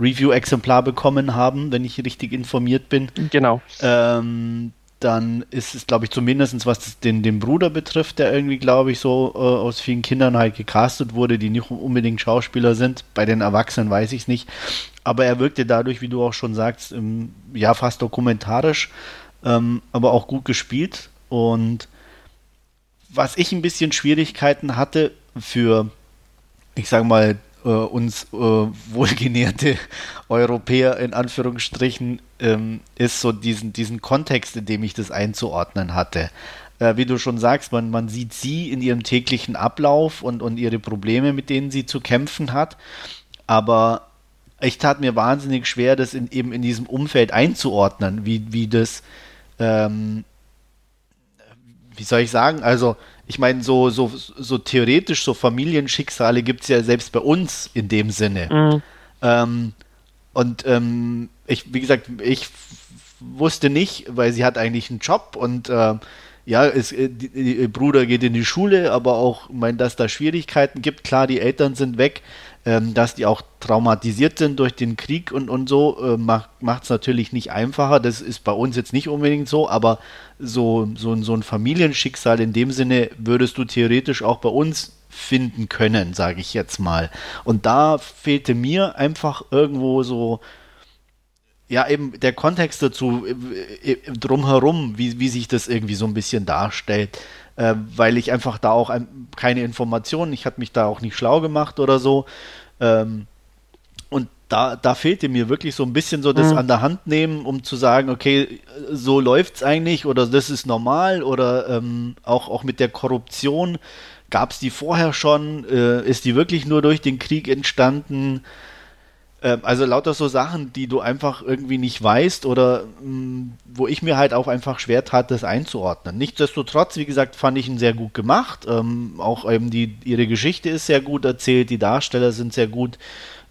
Review-Exemplar bekommen haben, wenn ich richtig informiert bin. Genau. Ähm, dann ist es, glaube ich, zumindest was den, den Bruder betrifft, der irgendwie, glaube ich, so äh, aus vielen Kindern halt gecastet wurde, die nicht unbedingt Schauspieler sind. Bei den Erwachsenen weiß ich es nicht. Aber er wirkte dadurch, wie du auch schon sagst, im, ja, fast dokumentarisch, ähm, aber auch gut gespielt. Und was ich ein bisschen Schwierigkeiten hatte für, ich sage mal, äh, uns äh, wohlgenährte Europäer in Anführungsstrichen ähm, ist so diesen, diesen Kontext, in dem ich das einzuordnen hatte. Äh, wie du schon sagst, man, man sieht sie in ihrem täglichen Ablauf und, und ihre Probleme, mit denen sie zu kämpfen hat. Aber ich tat mir wahnsinnig schwer, das in, eben in diesem Umfeld einzuordnen, wie, wie das, ähm, wie soll ich sagen, also ich meine, so, so, so theoretisch, so Familienschicksale gibt es ja selbst bei uns in dem Sinne. Mhm. Ähm, und ähm, ich, wie gesagt, ich wusste nicht, weil sie hat eigentlich einen Job und äh, ja, es, äh, die, die, ihr Bruder geht in die Schule, aber auch, ich meine, dass da Schwierigkeiten gibt. Klar, die Eltern sind weg, ähm, dass die auch traumatisiert sind durch den Krieg und, und so, äh, macht es natürlich nicht einfacher. Das ist bei uns jetzt nicht unbedingt so, aber so, so, so ein Familienschicksal in dem Sinne würdest du theoretisch auch bei uns finden können, sage ich jetzt mal. Und da fehlte mir einfach irgendwo so ja, eben der Kontext dazu äh, äh, drumherum, wie, wie sich das irgendwie so ein bisschen darstellt, äh, weil ich einfach da auch ein, keine Informationen, ich hatte mich da auch nicht schlau gemacht oder so. Ähm, und da, da fehlte mir wirklich so ein bisschen so das mhm. an der Hand nehmen, um zu sagen, okay, so läuft es eigentlich oder das ist normal oder ähm, auch, auch mit der Korruption. Gab es die vorher schon? Äh, ist die wirklich nur durch den Krieg entstanden? Ähm, also lauter so Sachen, die du einfach irgendwie nicht weißt oder mh, mm, wo ich mir halt auch einfach schwer tat, das einzuordnen. Nichtsdestotrotz, wie gesagt, fand ich ihn sehr gut gemacht. Ähm, auch eben die, ihre Geschichte ist sehr gut erzählt, die Darsteller sind sehr gut.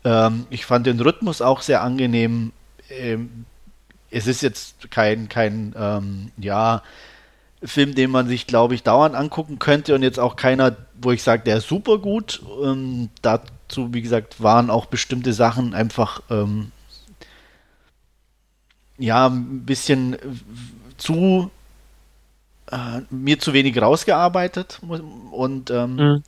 Ähm, ich fand den Rhythmus auch sehr angenehm. Ähm, es ist jetzt kein, kein, ähm, ja, Film, den man sich, glaube ich, dauernd angucken könnte und jetzt auch keiner, wo ich sage, der ist super gut. Ähm, dazu, wie gesagt, waren auch bestimmte Sachen einfach ähm, ja ein bisschen zu äh, mir zu wenig rausgearbeitet und ähm, mhm.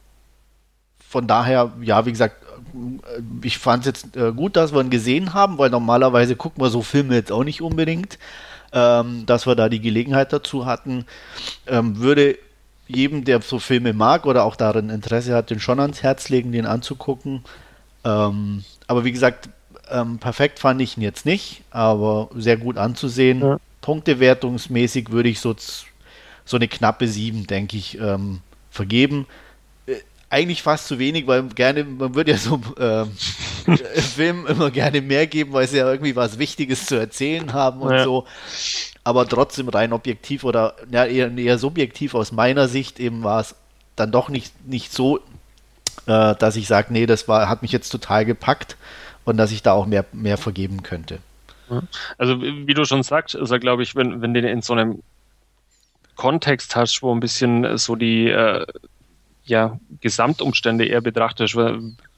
von daher, ja, wie gesagt, äh, ich fand es jetzt äh, gut, dass wir ihn gesehen haben, weil normalerweise gucken wir so Filme jetzt auch nicht unbedingt ähm, dass wir da die Gelegenheit dazu hatten. Ähm, würde jedem, der so Filme mag oder auch darin Interesse hat, den schon ans Herz legen, den anzugucken. Ähm, aber wie gesagt, ähm, perfekt fand ich ihn jetzt nicht, aber sehr gut anzusehen. Ja. Punktewertungsmäßig würde ich so, so eine knappe 7, denke ich, ähm, vergeben eigentlich fast zu wenig, weil gerne, man würde ja so äh, Filmen immer gerne mehr geben, weil sie ja irgendwie was Wichtiges zu erzählen haben und ja. so. Aber trotzdem rein objektiv oder ja, eher, eher subjektiv aus meiner Sicht eben war es dann doch nicht, nicht so, äh, dass ich sage, nee, das war, hat mich jetzt total gepackt und dass ich da auch mehr, mehr vergeben könnte. Also wie du schon sagst, ist er, glaube ich, wenn, wenn du in so einem Kontext hast, wo ein bisschen so die äh, ja, Gesamtumstände eher betrachtet,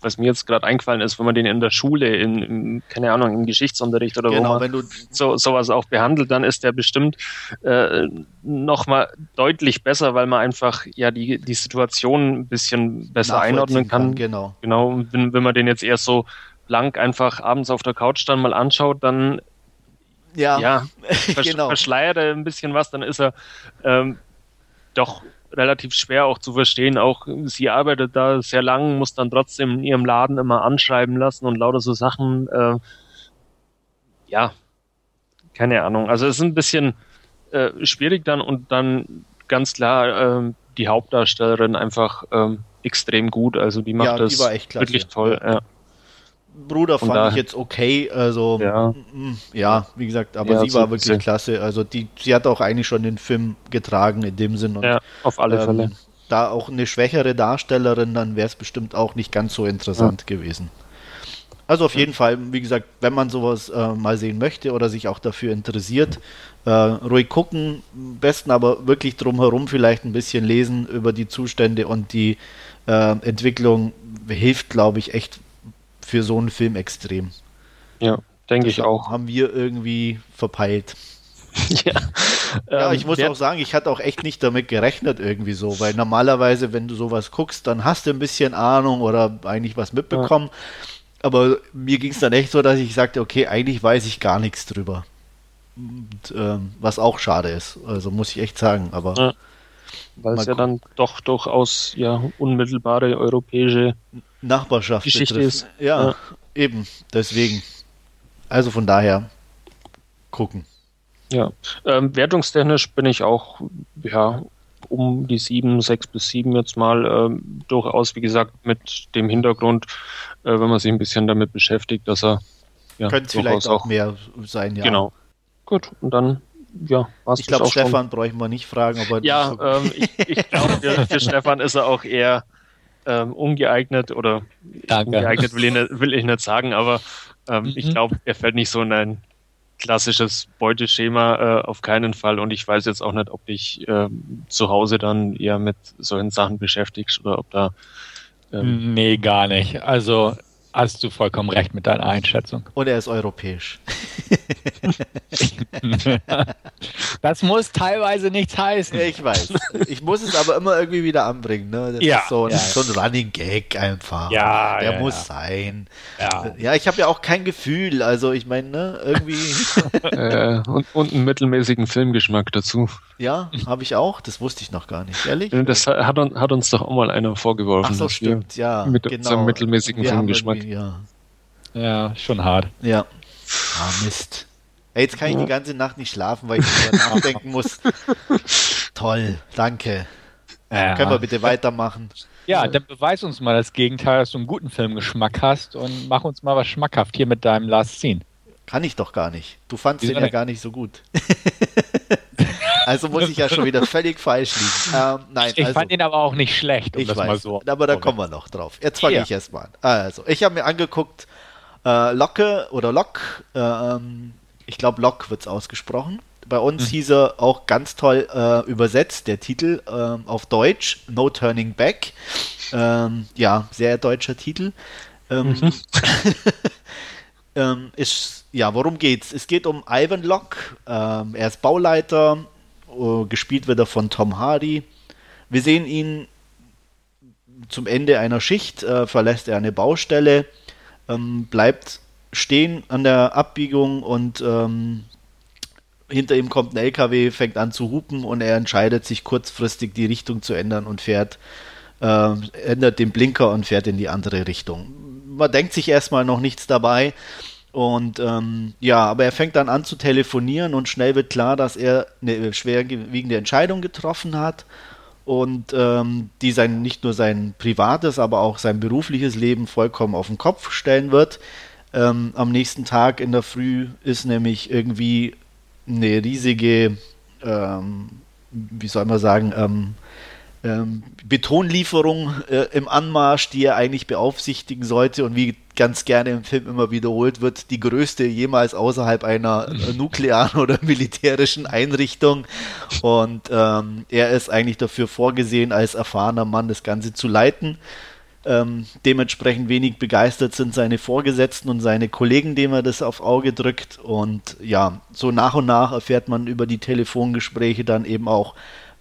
was mir jetzt gerade eingefallen ist, wenn man den in der Schule, in, in keine Ahnung, im Geschichtsunterricht oder genau, wo man so, sowas auch behandelt, dann ist der bestimmt äh, nochmal deutlich besser, weil man einfach ja die, die Situation ein bisschen besser einordnen kann. kann. Genau. Genau, wenn, wenn man den jetzt erst so blank einfach abends auf der Couch dann mal anschaut, dann ja, ja versch genau. verschleiert er ein bisschen was, dann ist er ähm, doch relativ schwer auch zu verstehen. Auch sie arbeitet da sehr lang, muss dann trotzdem in ihrem Laden immer anschreiben lassen und lauter so Sachen. Äh, ja, keine Ahnung. Also es ist ein bisschen äh, schwierig dann und dann ganz klar äh, die Hauptdarstellerin einfach ähm, extrem gut. Also die macht ja, das wirklich toll. Ja. Bruder fand da, ich jetzt okay, also ja. Mm, ja, wie gesagt, aber ja, sie war wirklich klasse. Also die, sie hat auch eigentlich schon den Film getragen in dem Sinn. Und, ja, auf alle ähm, Fälle. Da auch eine schwächere Darstellerin, dann wäre es bestimmt auch nicht ganz so interessant ja. gewesen. Also auf jeden Fall, wie gesagt, wenn man sowas äh, mal sehen möchte oder sich auch dafür interessiert, äh, ruhig gucken, besten aber wirklich drumherum vielleicht ein bisschen lesen über die Zustände und die äh, Entwicklung hilft, glaube ich, echt für so einen Film extrem. Ja, denke ich auch. Haben wir irgendwie verpeilt. ja. ja, ich ähm, muss auch sagen, ich hatte auch echt nicht damit gerechnet irgendwie so, weil normalerweise, wenn du sowas guckst, dann hast du ein bisschen Ahnung oder eigentlich was mitbekommen. Ja. Aber mir ging es dann echt so, dass ich sagte, okay, eigentlich weiß ich gar nichts drüber. Und, ähm, was auch schade ist. Also muss ich echt sagen, aber. Ja. Weil es ja dann doch durchaus ja unmittelbare europäische Nachbarschaft Geschichte betrifft. ist. Ja, ja, eben. Deswegen. Also von daher gucken. Ja, ähm, wertungstechnisch bin ich auch ja um die sieben, sechs bis sieben jetzt mal ähm, durchaus, wie gesagt, mit dem Hintergrund, äh, wenn man sich ein bisschen damit beschäftigt, dass er ja, könnte vielleicht auch, auch mehr sein, ja. Genau. Gut, und dann ja, Ich glaube, Stefan schon. bräuchten wir nicht fragen, aber. Ja, ähm, ich, ich glaube, für, für, Stefan ist er auch eher ähm, ungeeignet oder Danke. ungeeignet will ich, nicht, will ich nicht sagen, aber ähm, mhm. ich glaube, er fällt nicht so in ein klassisches Beuteschema äh, auf keinen Fall und ich weiß jetzt auch nicht, ob dich äh, zu Hause dann eher mit solchen Sachen beschäftigst oder ob da. Ähm nee, gar nicht. Also hast du vollkommen recht mit deiner Einschätzung. Und er ist europäisch. das muss teilweise nichts heißen. Ich weiß. Ich muss es aber immer irgendwie wieder anbringen. Ne? Das ja, ist so ein, ja, so ein Running Gag einfach. Ja, Der ja, muss sein. Ja, ja ich habe ja auch kein Gefühl. Also ich meine, ne, irgendwie. äh, und, und einen mittelmäßigen Filmgeschmack dazu. Ja, habe ich auch. Das wusste ich noch gar nicht, ehrlich. Das hat, hat uns doch auch mal einer vorgeworfen. Ach so, stimmt, ja. Mit genau. unserem mittelmäßigen wir Filmgeschmack. Ja. ja, schon hart. Ja. Ah, Mist. Hey, jetzt kann ich die ganze Nacht nicht schlafen, weil ich darüber nachdenken muss. Toll, danke. Ja. Können wir bitte weitermachen? Ja, dann beweis uns mal das Gegenteil, dass du einen guten Filmgeschmack hast und mach uns mal was schmackhaft hier mit deinem Last Scene. Kann ich doch gar nicht. Du fandst Wieso den ja gar nicht so gut. also muss ich ja schon wieder völlig falsch liegen. Ähm, nein, ich also, fand ihn aber auch nicht schlecht, um ich das weiß, mal so. Aber da kommen wir noch drauf. Jetzt fange ich erst mal an. Also, ich habe mir angeguckt, äh, Locke oder Lock, äh, ähm, ich glaube Lock wird es ausgesprochen. Bei uns mhm. hieß er auch ganz toll äh, übersetzt, der Titel äh, auf Deutsch, No Turning Back. Ähm, ja, sehr deutscher Titel. Ähm, mhm. ähm, ist, ja, worum geht's? Es geht um Ivan Locke. Ähm, er ist Bauleiter, uh, gespielt wird er von Tom Hardy. Wir sehen ihn zum Ende einer Schicht, äh, verlässt er eine Baustelle, ähm, bleibt stehen an der Abbiegung und ähm, hinter ihm kommt ein LKW, fängt an zu hupen und er entscheidet sich kurzfristig die Richtung zu ändern und fährt, äh, ändert den Blinker und fährt in die andere Richtung man denkt sich erstmal noch nichts dabei. Und ähm, ja, aber er fängt dann an zu telefonieren und schnell wird klar, dass er eine schwerwiegende Entscheidung getroffen hat und ähm, die sein nicht nur sein privates, aber auch sein berufliches Leben vollkommen auf den Kopf stellen wird. Ähm, am nächsten Tag in der Früh ist nämlich irgendwie eine riesige, ähm, wie soll man sagen, ähm, ähm, Betonlieferung äh, im Anmarsch, die er eigentlich beaufsichtigen sollte und wie ganz gerne im Film immer wiederholt wird, die größte jemals außerhalb einer nuklearen oder militärischen Einrichtung. Und ähm, er ist eigentlich dafür vorgesehen, als erfahrener Mann das Ganze zu leiten. Ähm, dementsprechend wenig begeistert sind seine Vorgesetzten und seine Kollegen, dem er das auf Auge drückt. Und ja, so nach und nach erfährt man über die Telefongespräche dann eben auch,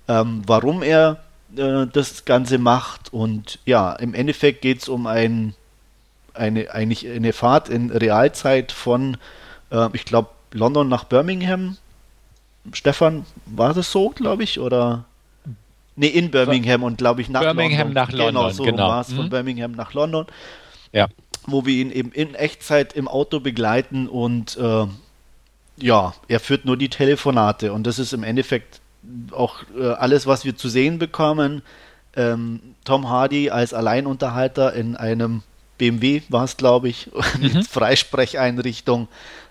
ähm, warum er äh, das Ganze macht. Und ja, im Endeffekt geht es um ein, eine, eigentlich eine Fahrt in Realzeit von, äh, ich glaube, London nach Birmingham. Stefan, war das so, glaube ich, oder? Ne, in Birmingham und glaube ich nach Birmingham London. nach London. Genau, so genau. war es, mhm. von Birmingham nach London. Ja. Wo wir ihn eben in Echtzeit im Auto begleiten und äh, ja, er führt nur die Telefonate und das ist im Endeffekt auch äh, alles, was wir zu sehen bekommen. Ähm, Tom Hardy als Alleinunterhalter in einem BMW war es, glaube ich, mit mhm. Freisprecheinrichtung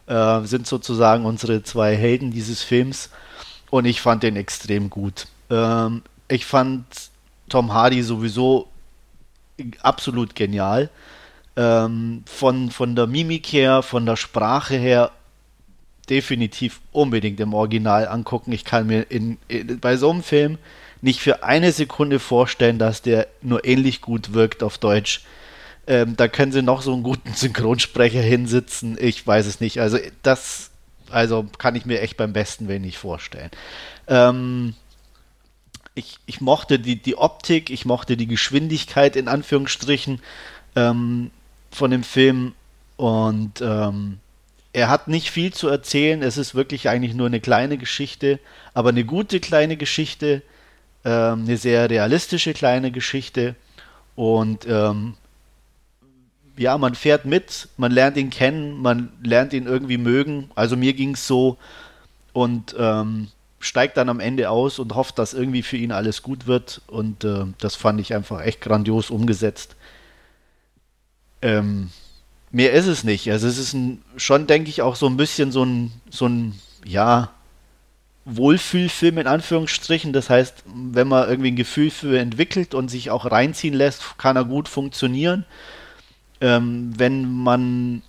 äh, sind sozusagen unsere zwei Helden dieses Films. Und ich fand den extrem gut. Ähm, ich fand Tom Hardy sowieso absolut genial. Ähm, von, von der Mimik her, von der Sprache her definitiv unbedingt im Original angucken. Ich kann mir in, in, bei so einem Film nicht für eine Sekunde vorstellen, dass der nur ähnlich gut wirkt auf Deutsch. Ähm, da können sie noch so einen guten Synchronsprecher hinsitzen. Ich weiß es nicht. Also das, also kann ich mir echt beim besten Willen nicht vorstellen. Ähm, ich, ich mochte die, die Optik, ich mochte die Geschwindigkeit in Anführungsstrichen ähm, von dem Film und ähm, er hat nicht viel zu erzählen. Es ist wirklich eigentlich nur eine kleine Geschichte, aber eine gute kleine Geschichte, ähm, eine sehr realistische kleine Geschichte. Und ähm, ja, man fährt mit, man lernt ihn kennen, man lernt ihn irgendwie mögen. Also mir ging es so und ähm, steigt dann am Ende aus und hofft, dass irgendwie für ihn alles gut wird. Und äh, das fand ich einfach echt grandios umgesetzt. Ähm, mehr ist es nicht. Also es ist ein, schon, denke ich, auch so ein bisschen so ein, so ein, ja, Wohlfühlfilm in Anführungsstrichen. Das heißt, wenn man irgendwie ein Gefühl für entwickelt und sich auch reinziehen lässt, kann er gut funktionieren. Ähm, wenn man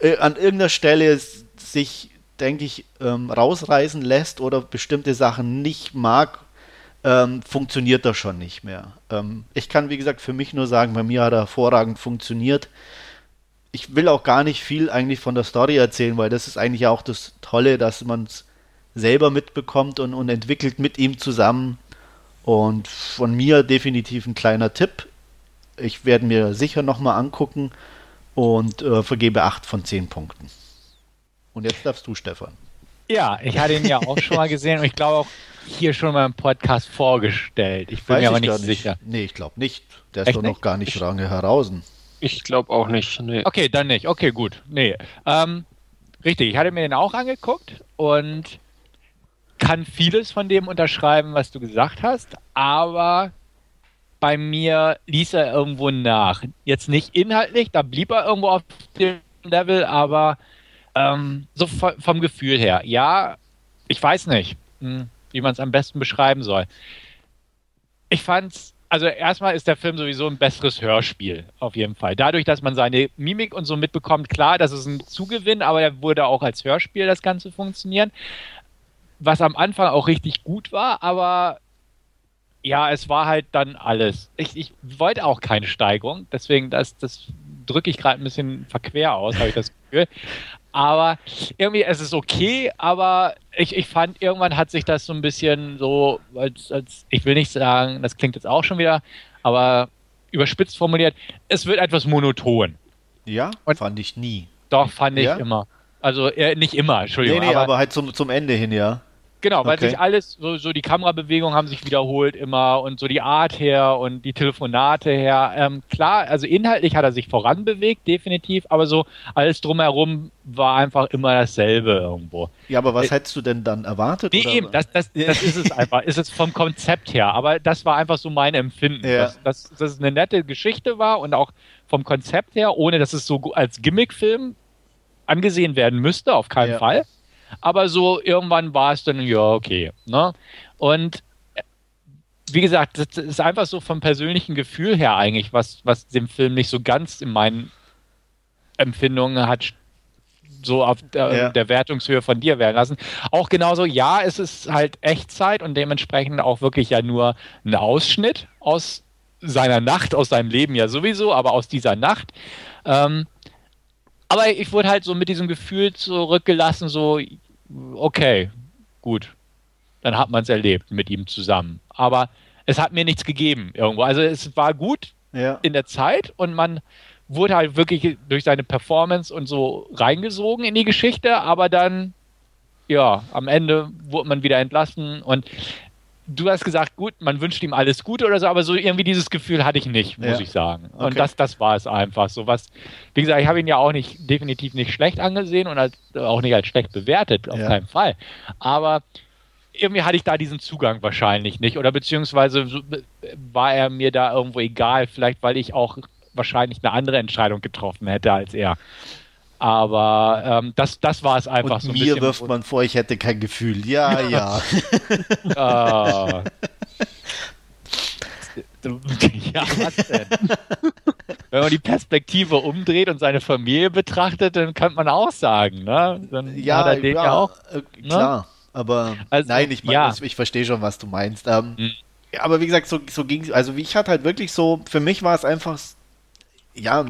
äh, an irgendeiner Stelle sich, denke ich, ähm, rausreißen lässt oder bestimmte Sachen nicht mag, ähm, funktioniert das schon nicht mehr. Ähm, ich kann, wie gesagt, für mich nur sagen, bei mir hat er hervorragend funktioniert. Ich will auch gar nicht viel eigentlich von der Story erzählen, weil das ist eigentlich auch das Tolle, dass man es selber mitbekommt und, und entwickelt mit ihm zusammen. Und von mir definitiv ein kleiner Tipp. Ich werde mir sicher nochmal angucken und äh, vergebe 8 von 10 Punkten. Und jetzt darfst du, Stefan. Ja, ich hatte ihn ja auch schon mal gesehen und ich glaube auch hier schon mal im Podcast vorgestellt. Ich bin Weiß mir aber nicht, nicht, sicher. Nee, ich glaube nicht. Der ist Echt doch noch gar nicht lange heraus. Ich glaube auch nicht. Nee. Okay, dann nicht. Okay, gut. Nee. Ähm, richtig, ich hatte mir den auch angeguckt und kann vieles von dem unterschreiben, was du gesagt hast, aber bei mir ließ er irgendwo nach. Jetzt nicht inhaltlich, da blieb er irgendwo auf dem Level, aber ähm, so vom Gefühl her. Ja, ich weiß nicht, hm, wie man es am besten beschreiben soll. Ich fand's, also erstmal ist der Film sowieso ein besseres Hörspiel, auf jeden Fall. Dadurch, dass man seine Mimik und so mitbekommt, klar, das ist ein Zugewinn, aber er wurde auch als Hörspiel das Ganze funktionieren was am Anfang auch richtig gut war, aber ja, es war halt dann alles. Ich, ich wollte auch keine Steigerung, deswegen das, das drücke ich gerade ein bisschen verquer aus, habe ich das Gefühl. Aber irgendwie, es ist okay, aber ich, ich fand, irgendwann hat sich das so ein bisschen so, als, als, ich will nicht sagen, das klingt jetzt auch schon wieder, aber überspitzt formuliert, es wird etwas monoton. Ja, Und fand ich nie. Doch, fand ja? ich immer. Also äh, nicht immer, Entschuldigung. Nee, nee, aber, aber halt zum, zum Ende hin, ja. Genau, weil okay. sich alles, so, so die Kamerabewegungen haben sich wiederholt immer und so die Art her und die Telefonate her. Ähm, klar, also inhaltlich hat er sich voranbewegt, definitiv, aber so alles drumherum war einfach immer dasselbe irgendwo. Ja, aber was äh, hättest du denn dann erwartet? Nee, oder? eben, das, das, das ist es einfach. Ist es vom Konzept her, aber das war einfach so mein Empfinden. Ja. Dass, dass, dass es eine nette Geschichte war und auch vom Konzept her, ohne dass es so als Gimmickfilm angesehen werden müsste, auf keinen ja. Fall. Aber so irgendwann war es dann, ja, okay. Ne? Und wie gesagt, das ist einfach so vom persönlichen Gefühl her eigentlich, was, was dem Film nicht so ganz in meinen Empfindungen hat so auf der, ja. der, Wertungshöhe von dir werden lassen. Auch genauso, ja, es ist halt Echtzeit und dementsprechend auch wirklich ja nur ein Ausschnitt aus seiner Nacht, aus seinem Leben ja sowieso, aber aus dieser Nacht. Ähm, aber ich wurde halt so mit diesem Gefühl zurückgelassen, so, okay, gut, dann hat man es erlebt mit ihm zusammen. Aber es hat mir nichts gegeben irgendwo. Also es war gut ja. in der Zeit und man wurde halt wirklich durch seine Performance und so reingesogen in die Geschichte, aber dann, ja, am Ende wurde man wieder entlassen und du hast gesagt, gut, man wünscht ihm alles Gute oder so, aber so irgendwie dieses Gefühl hatte ich nicht, muss ja. ich sagen. Und okay. das, das war es einfach. So was, wie gesagt, ich habe ihn ja auch nicht, definitiv nicht schlecht angesehen und als, auch nicht als schlecht bewertet, auf ja. keinen Fall. Aber irgendwie hatte ich da diesen Zugang wahrscheinlich nicht. Oder beziehungsweise war er mir da irgendwo egal, vielleicht weil ich auch wahrscheinlich eine andere Entscheidung getroffen hätte als er. Aber ähm, das, das war es einfach Und so. Ein mir wirft man vor, ich hätte kein Gefühl. Ja, ja. ah. ja, was denn? Wenn man die Perspektive umdreht und seine Familie betrachtet, dann könnte man auch sagen, ne? Dann ja, hat er ja, ja auch. Äh, ne? klar, aber also, nein, ich, mein, ja. ich verstehe schon, was du meinst. Ähm, hm. Aber wie gesagt, so, so ging es. Also, ich hatte halt wirklich so, für mich war es einfach, ja,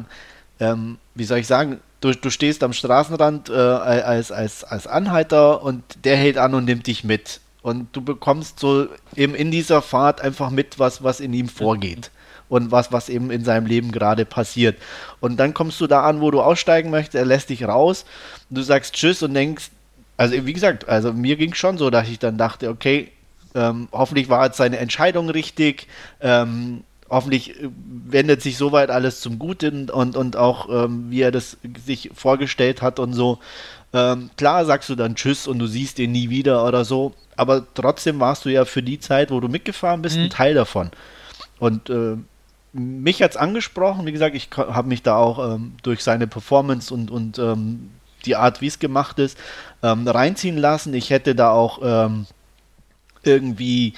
ähm, wie soll ich sagen, du, du stehst am Straßenrand äh, als, als, als Anhalter und der hält an und nimmt dich mit. Und du bekommst so eben in dieser Fahrt einfach mit, was, was in ihm vorgeht. Und was, was eben in seinem Leben gerade passiert. Und dann kommst du da an, wo du aussteigen möchtest, er lässt dich raus, du sagst Tschüss und denkst, also wie gesagt, also mir ging schon so, dass ich dann dachte, okay, ähm, hoffentlich war jetzt seine Entscheidung richtig. Ähm, hoffentlich äh, wendet sich soweit alles zum Guten und, und auch ähm, wie er das sich vorgestellt hat und so. Ähm, klar sagst du dann Tschüss und du siehst ihn nie wieder oder so, aber trotzdem warst du ja für die Zeit, wo du mitgefahren bist, mhm. ein Teil davon. Und äh, mich hat's angesprochen. Wie gesagt, ich habe mich da auch ähm, durch seine Performance und, und ähm, die Art, wie es gemacht ist, ähm, reinziehen lassen. Ich hätte da auch ähm, irgendwie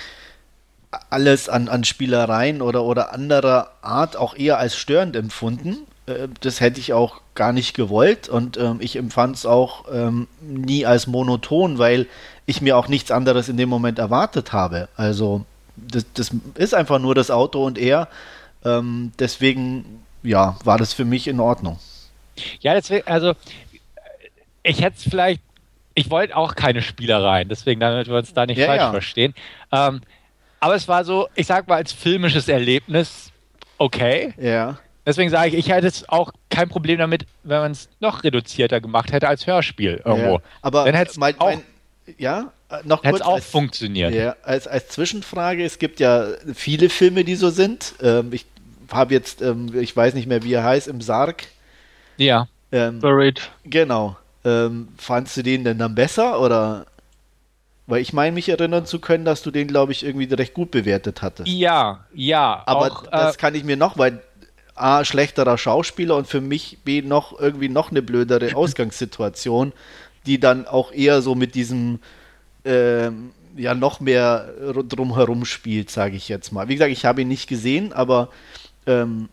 alles an, an Spielereien oder, oder anderer Art auch eher als störend empfunden. Äh, das hätte ich auch gar nicht gewollt und ähm, ich empfand es auch ähm, nie als monoton, weil ich mir auch nichts anderes in dem Moment erwartet habe. Also das, das ist einfach nur das Auto und er. Ähm, deswegen, ja, war das für mich in Ordnung. Ja, deswegen, also ich hätte es vielleicht, ich wollte auch keine Spielereien, deswegen, damit wir uns da nicht ja, falsch ja. verstehen. Ähm, aber es war so, ich sag mal, als filmisches Erlebnis okay. Ja. Deswegen sage ich, ich hätte es auch kein Problem damit, wenn man es noch reduzierter gemacht hätte als Hörspiel irgendwo. Ja, aber dann hätte es auch, mein, ja, äh, noch kurz auch als, funktioniert. Ja, als, als Zwischenfrage, es gibt ja viele Filme, die so sind. Ähm, ich habe jetzt, ähm, ich weiß nicht mehr, wie er heißt, im Sarg. Ja. Ähm, Buried. Genau. Ähm, fandst du den denn dann besser oder? Weil ich meine, mich erinnern zu können, dass du den, glaube ich, irgendwie recht gut bewertet hattest. Ja, ja. Aber auch, das äh, kann ich mir noch, weil A, schlechterer Schauspieler und für mich B, noch irgendwie noch eine blödere Ausgangssituation, die dann auch eher so mit diesem ähm, ja noch mehr drumherum spielt, sage ich jetzt mal. Wie gesagt, ich habe ihn nicht gesehen, aber ähm,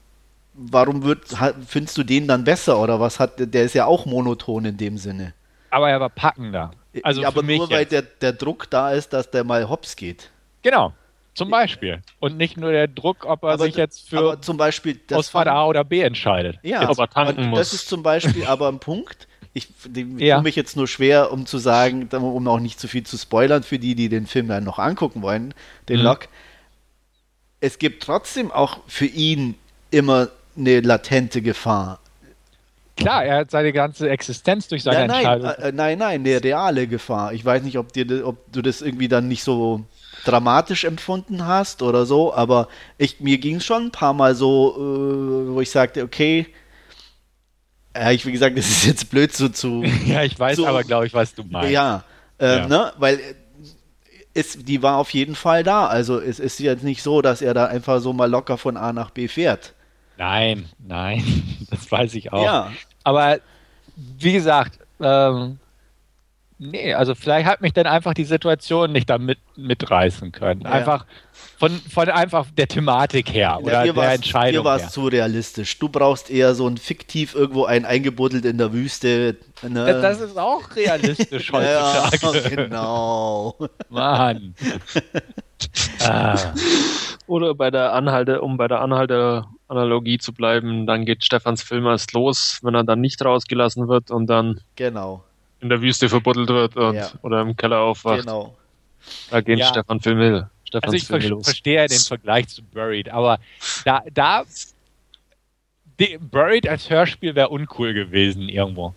warum wird, findest du den dann besser oder was hat, der ist ja auch monoton in dem Sinne. Aber er war packender. Also ja, aber nur weil der, der Druck da ist, dass der mal hops geht. Genau. Zum Beispiel. Und nicht nur der Druck, ob er aber, sich jetzt für zum Beispiel Ausfahrt A oder B entscheidet. Ja, ob er tanken muss. das ist zum Beispiel aber ein Punkt. Ich ja. tue mich jetzt nur schwer, um zu sagen, um auch nicht zu viel zu spoilern für die, die den Film dann noch angucken wollen, den mhm. Lock. Es gibt trotzdem auch für ihn immer eine latente Gefahr. Klar, er hat seine ganze Existenz durch seine ja, nein, Entscheidung. Äh, nein, nein, eine reale Gefahr. Ich weiß nicht, ob, dir, ob du das irgendwie dann nicht so dramatisch empfunden hast oder so, aber ich, mir ging es schon ein paar Mal so, äh, wo ich sagte, okay, ja, ich, wie gesagt, das ist jetzt blöd so zu. ja, ich weiß zu, aber, glaube ich, was du meinst. Ja, äh, ja. ne, weil es, die war auf jeden Fall da. Also es ist jetzt nicht so, dass er da einfach so mal locker von A nach B fährt. Nein, nein, das weiß ich auch. Ja. Aber wie gesagt, ähm, nee, also vielleicht hat mich dann einfach die Situation nicht damit mitreißen können. Ja. Einfach von, von einfach der Thematik her oder ja, der Entscheidung. Dir war es zu realistisch. Du brauchst eher so ein fiktiv irgendwo ein eingebuddelt in der Wüste. Ne? Das, das, ist auch realistisch heutzutage. Ja, genau. Mann. ah. Oder bei der Anhalte, um bei der Anhalter-Analogie zu bleiben, dann geht Stefans Film erst los, wenn er dann nicht rausgelassen wird und dann genau. in der Wüste verbuddelt wird und, ja. oder im Keller aufwacht. Genau. Da geht ja. Stefan Film Stefans also ich ver los. verstehe den Vergleich zu Buried, aber da, da Buried als Hörspiel wäre uncool gewesen irgendwo.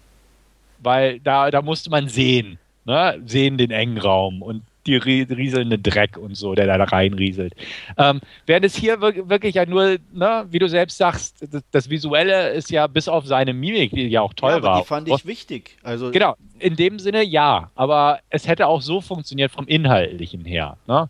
Weil da, da musste man sehen, ne? sehen den engen Raum und die rieselnde Dreck und so, der da reinrieselt. Ähm, während es hier wirklich ja nur, ne, wie du selbst sagst, das, das, Visuelle ist ja bis auf seine Mimik, die ja auch toll ja, war. Die fand ich wichtig. Also genau, in dem Sinne ja, aber es hätte auch so funktioniert vom Inhaltlichen her. Ne?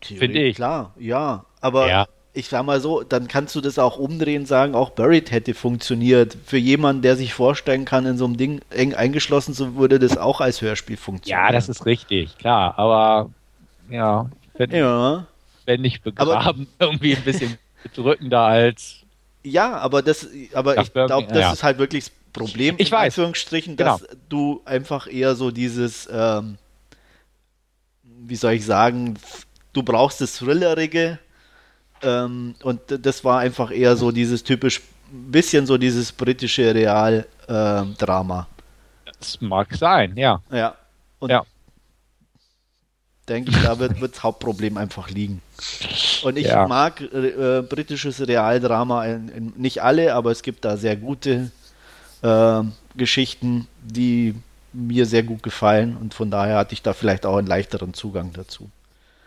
Finde ich. Klar, ja. Aber ja ich sag mal so, dann kannst du das auch umdrehen, sagen, auch Buried hätte funktioniert. Für jemanden, der sich vorstellen kann, in so einem Ding eng eingeschlossen zu, würde das auch als Hörspiel funktionieren. Ja, das ist richtig, klar. Aber ja, wenn, ja. wenn nicht begraben, aber, irgendwie ein bisschen bedrückender als. Ja, aber das, aber ich glaube, das ja. ist halt wirklich das Problem, ich in weiß. Anführungsstrichen, dass genau. du einfach eher so dieses, ähm, wie soll ich sagen, du brauchst das Thrillerige ähm, und das war einfach eher so dieses typisch, bisschen so dieses britische Realdrama. Ähm, das mag sein, ja. Ja. Und ja. denke ich, da wird, wird das Hauptproblem einfach liegen. Und ich ja. mag äh, britisches Realdrama, nicht alle, aber es gibt da sehr gute äh, Geschichten, die mir sehr gut gefallen und von daher hatte ich da vielleicht auch einen leichteren Zugang dazu.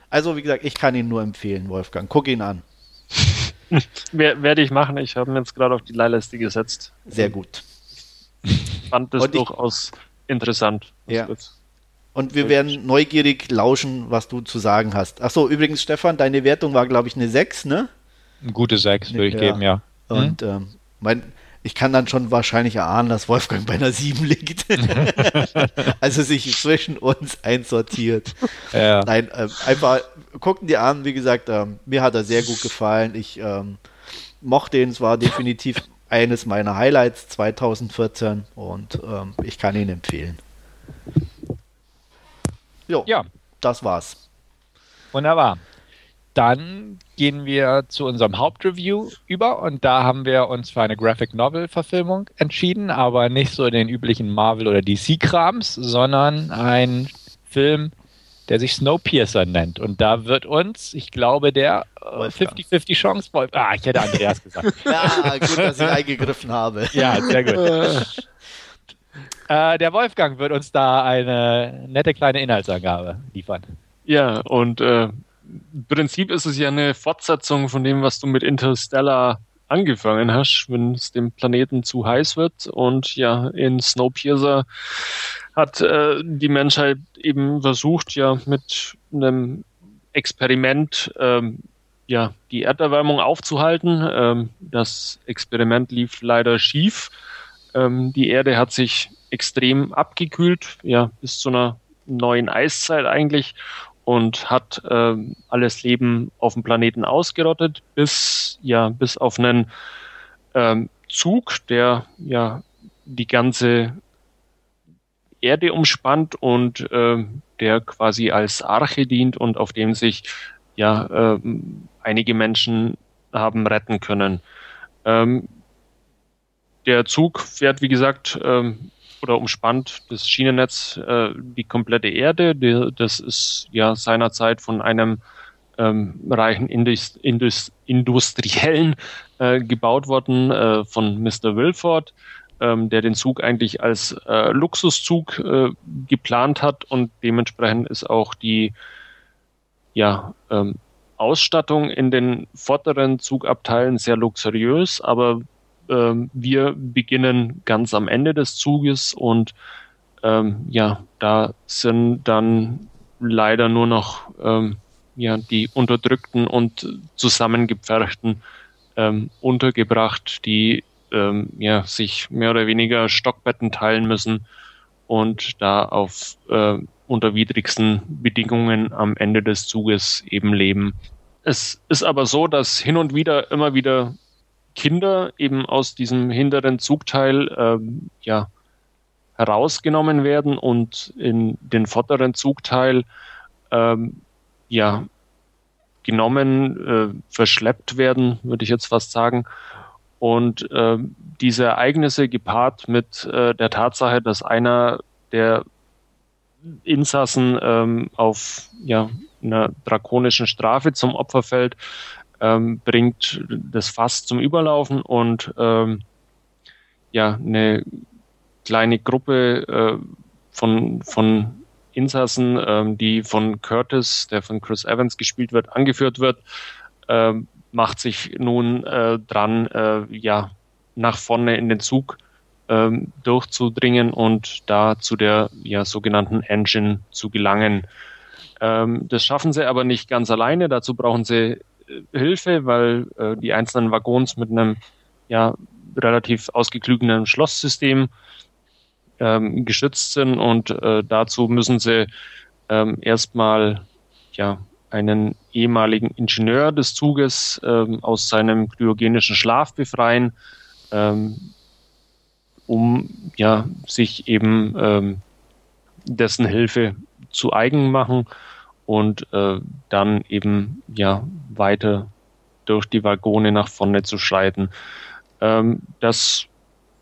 Also, wie gesagt, ich kann ihn nur empfehlen, Wolfgang. Guck ihn an. Werde ich machen. Ich habe mir jetzt gerade auf die Leihliste gesetzt. Sehr gut. Ich fand das durchaus interessant. Ja. Und wir werden neugierig lauschen, was du zu sagen hast. Achso, übrigens, Stefan, deine Wertung war, glaube ich, eine 6, ne? Ein gute 6 würde ich ja. geben, ja. Und hm? ähm, mein, ich kann dann schon wahrscheinlich erahnen, dass Wolfgang bei einer 7 liegt. also sich zwischen uns einsortiert. Ja. Nein, äh, einfach gucken die an, wie gesagt, ähm, mir hat er sehr gut gefallen. Ich ähm, mochte ihn, es war definitiv eines meiner Highlights 2014 und ähm, ich kann ihn empfehlen. Jo, ja, das war's. Wunderbar. Dann gehen wir zu unserem Hauptreview über und da haben wir uns für eine Graphic Novel Verfilmung entschieden, aber nicht so den üblichen Marvel oder DC Krams, sondern ein Film, der sich Snowpiercer nennt und da wird uns, ich glaube, der 50-50 äh, Chance, ah, ich hätte Andreas gesagt. ja, gut, dass ich eingegriffen habe. Ja, sehr gut. äh, der Wolfgang wird uns da eine nette kleine Inhaltsangabe liefern. Ja, und äh, im Prinzip ist es ja eine Fortsetzung von dem, was du mit Interstellar angefangen hast, wenn es dem Planeten zu heiß wird. Und ja, in Snowpiercer hat äh, die Menschheit eben versucht, ja, mit einem Experiment ähm, ja, die Erderwärmung aufzuhalten. Ähm, das Experiment lief leider schief. Ähm, die Erde hat sich extrem abgekühlt, ja, bis zu einer neuen Eiszeit eigentlich und hat äh, alles Leben auf dem Planeten ausgerottet, bis ja bis auf einen ähm, Zug, der ja die ganze Erde umspannt und äh, der quasi als Arche dient und auf dem sich ja äh, einige Menschen haben retten können. Ähm, der Zug fährt, wie gesagt, ähm, oder umspannt das Schienennetz äh, die komplette Erde. Die, das ist ja seinerzeit von einem ähm, reichen Indus, Indus, Industriellen äh, gebaut worden, äh, von Mr. Wilford, ähm, der den Zug eigentlich als äh, Luxuszug äh, geplant hat und dementsprechend ist auch die ja, ähm, Ausstattung in den vorderen Zugabteilen sehr luxuriös, aber ähm, wir beginnen ganz am Ende des Zuges und ähm, ja, da sind dann leider nur noch ähm, ja, die Unterdrückten und Zusammengepferchten ähm, untergebracht, die ähm, ja, sich mehr oder weniger Stockbetten teilen müssen und da auf äh, unter widrigsten Bedingungen am Ende des Zuges eben leben. Es ist aber so, dass hin und wieder immer wieder Kinder eben aus diesem hinteren Zugteil ähm, ja, herausgenommen werden und in den vorderen Zugteil ähm, ja, genommen, äh, verschleppt werden, würde ich jetzt fast sagen. Und äh, diese Ereignisse gepaart mit äh, der Tatsache, dass einer der Insassen ähm, auf ja, einer drakonischen Strafe zum Opfer fällt, ähm, bringt das Fass zum Überlaufen und ähm, ja, eine kleine Gruppe äh, von, von Insassen, ähm, die von Curtis, der von Chris Evans gespielt wird, angeführt wird, äh, macht sich nun äh, dran, äh, ja, nach vorne in den Zug ähm, durchzudringen und da zu der ja, sogenannten Engine zu gelangen. Ähm, das schaffen sie aber nicht ganz alleine. Dazu brauchen sie Hilfe, weil äh, die einzelnen Waggons mit einem ja, relativ ausgeklügelten Schlosssystem ähm, geschützt sind und äh, dazu müssen sie ähm, erstmal ja, einen ehemaligen Ingenieur des Zuges ähm, aus seinem kryogenischen Schlaf befreien, ähm, um ja, sich eben ähm, dessen Hilfe zu eigen machen und äh, dann eben ja weiter durch die Waggone nach vorne zu schreiten. Ähm, das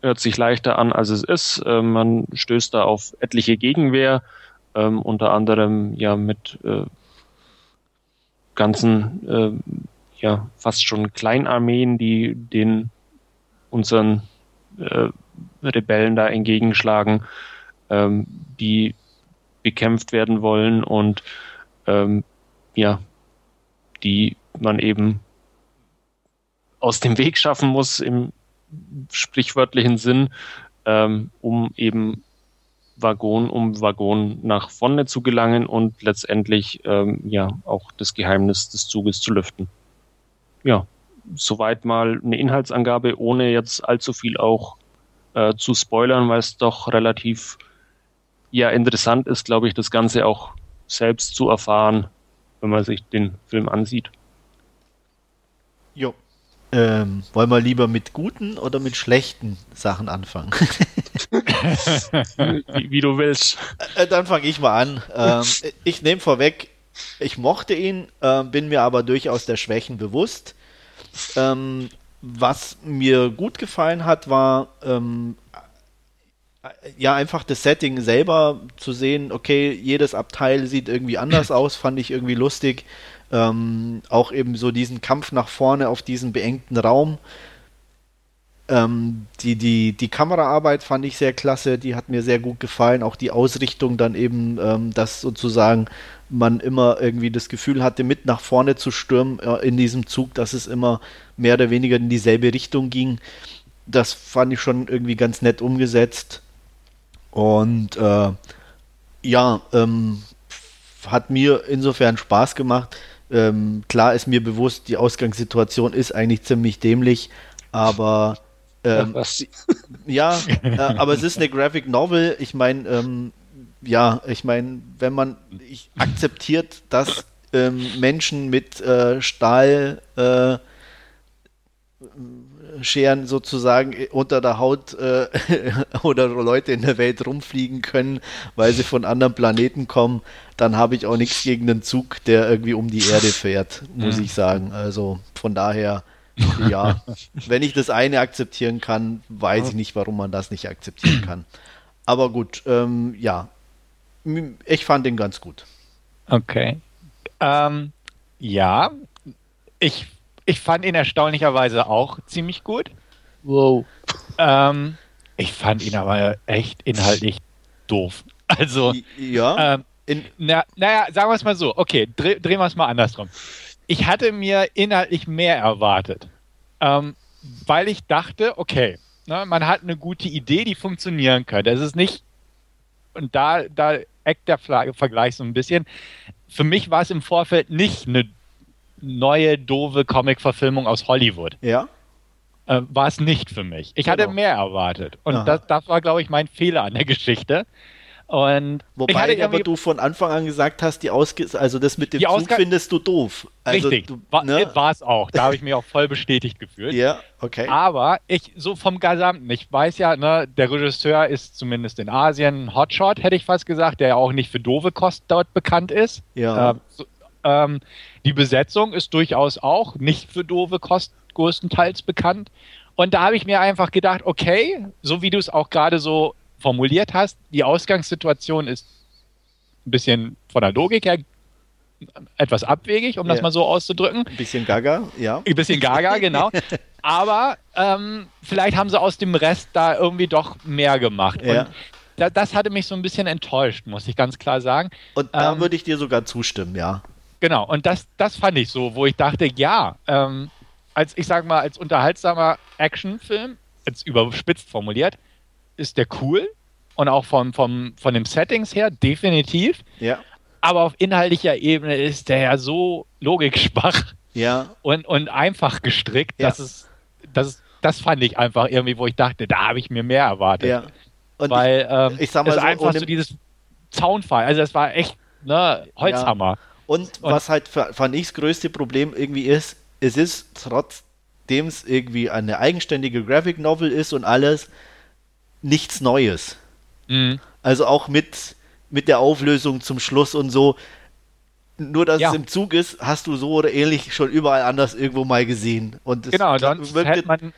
hört sich leichter an, als es ist. Äh, man stößt da auf etliche Gegenwehr, ähm, unter anderem ja mit äh, ganzen, äh, ja fast schon Kleinarmeen, die den unseren äh, Rebellen da entgegenschlagen, ähm, die bekämpft werden wollen und ähm, ja, die man eben aus dem Weg schaffen muss im sprichwörtlichen Sinn, ähm, um eben Waggon um Waggon nach vorne zu gelangen und letztendlich ähm, ja auch das Geheimnis des Zuges zu lüften. Ja, soweit mal eine Inhaltsangabe, ohne jetzt allzu viel auch äh, zu spoilern, weil es doch relativ ja interessant ist, glaube ich, das Ganze auch selbst zu erfahren, wenn man sich den Film ansieht. Jo. Ähm, wollen wir lieber mit guten oder mit schlechten Sachen anfangen? wie, wie, du willst. Äh, dann fange ich mal an. Ähm, ich nehme vorweg, ich mochte ihn, äh, bin mir aber durchaus der Schwächen bewusst. Ähm, was mir gut gefallen hat, war ähm, ja einfach das Setting selber zu sehen. Okay, jedes Abteil sieht irgendwie anders aus, fand ich irgendwie lustig. Ähm, auch eben so diesen Kampf nach vorne auf diesen beengten Raum. Ähm, die, die, die Kameraarbeit fand ich sehr klasse, die hat mir sehr gut gefallen. Auch die Ausrichtung dann eben, ähm, dass sozusagen man immer irgendwie das Gefühl hatte, mit nach vorne zu stürmen äh, in diesem Zug, dass es immer mehr oder weniger in dieselbe Richtung ging. Das fand ich schon irgendwie ganz nett umgesetzt. Und äh, ja, ähm, hat mir insofern Spaß gemacht. Ähm, klar ist mir bewusst, die Ausgangssituation ist eigentlich ziemlich dämlich, aber ähm, ja, äh, aber es ist eine Graphic Novel. Ich meine, ähm, ja, ich meine, wenn man ich, akzeptiert, dass ähm, Menschen mit äh, Stahl äh, Scheren sozusagen unter der Haut äh, oder Leute in der Welt rumfliegen können, weil sie von anderen Planeten kommen, dann habe ich auch nichts gegen einen Zug, der irgendwie um die Erde fährt, muss ja. ich sagen. Also von daher, ja, wenn ich das eine akzeptieren kann, weiß ich nicht, warum man das nicht akzeptieren kann. Aber gut, ähm, ja, ich fand den ganz gut. Okay. Ähm, ja, ich ich fand ihn erstaunlicherweise auch ziemlich gut. Wow. Ähm, ich fand ihn aber echt inhaltlich doof. Also, ja. Ähm, na, naja, sagen wir es mal so. Okay, dreh, drehen wir es mal andersrum. Ich hatte mir inhaltlich mehr erwartet, ähm, weil ich dachte, okay, ne, man hat eine gute Idee, die funktionieren könnte. Es ist nicht, und da, da eckt der Vergleich so ein bisschen. Für mich war es im Vorfeld nicht eine neue, doofe Comic-Verfilmung aus Hollywood. Ja. Äh, war es nicht für mich. Ich genau. hatte mehr erwartet. Und das, das war, glaube ich, mein Fehler an der Geschichte. Und Wobei aber du von Anfang an gesagt hast, die Ausge also das mit dem Zug Ausg findest du doof. Also Richtig, du, ne? war es auch. Da habe ich mich auch voll bestätigt gefühlt. Ja, okay. Aber ich, so vom Gesamten, ich weiß ja, ne, der Regisseur ist zumindest in Asien ein Hotshot, hätte ich fast gesagt, der ja auch nicht für doofe Kost dort bekannt ist. Ja. Äh, so, ähm, die Besetzung ist durchaus auch nicht für doofe Kost größtenteils bekannt. Und da habe ich mir einfach gedacht, okay, so wie du es auch gerade so formuliert hast, die Ausgangssituation ist ein bisschen von der Logik her etwas abwegig, um ja. das mal so auszudrücken. Ein bisschen gaga, ja. Ein bisschen gaga, genau. Aber ähm, vielleicht haben sie aus dem Rest da irgendwie doch mehr gemacht. Ja. Und da, das hatte mich so ein bisschen enttäuscht, muss ich ganz klar sagen. Und da ähm, würde ich dir sogar zustimmen, ja. Genau, und das, das fand ich so, wo ich dachte, ja, ähm, als ich sag mal, als unterhaltsamer Actionfilm, jetzt überspitzt formuliert, ist der cool und auch vom, vom, von den Settings her definitiv. Ja. Aber auf inhaltlicher Ebene ist der ja so logikschwach ja. und, und einfach gestrickt, ja. dass es, das, das fand ich einfach irgendwie, wo ich dachte, da habe ich mir mehr erwartet. Ja. Und Weil ich, ähm, ich sag mal so, einfach so dieses Zaunfall, also es war echt ne, Holzhammer. Ja. Und, und was halt fand ich das größte Problem irgendwie ist, es ist trotzdem es irgendwie eine eigenständige Graphic Novel ist und alles nichts Neues. Mhm. Also auch mit, mit der Auflösung zum Schluss und so. Nur dass ja. es im Zug ist, hast du so oder ähnlich schon überall anders irgendwo mal gesehen. Und genau, dann hätte man ein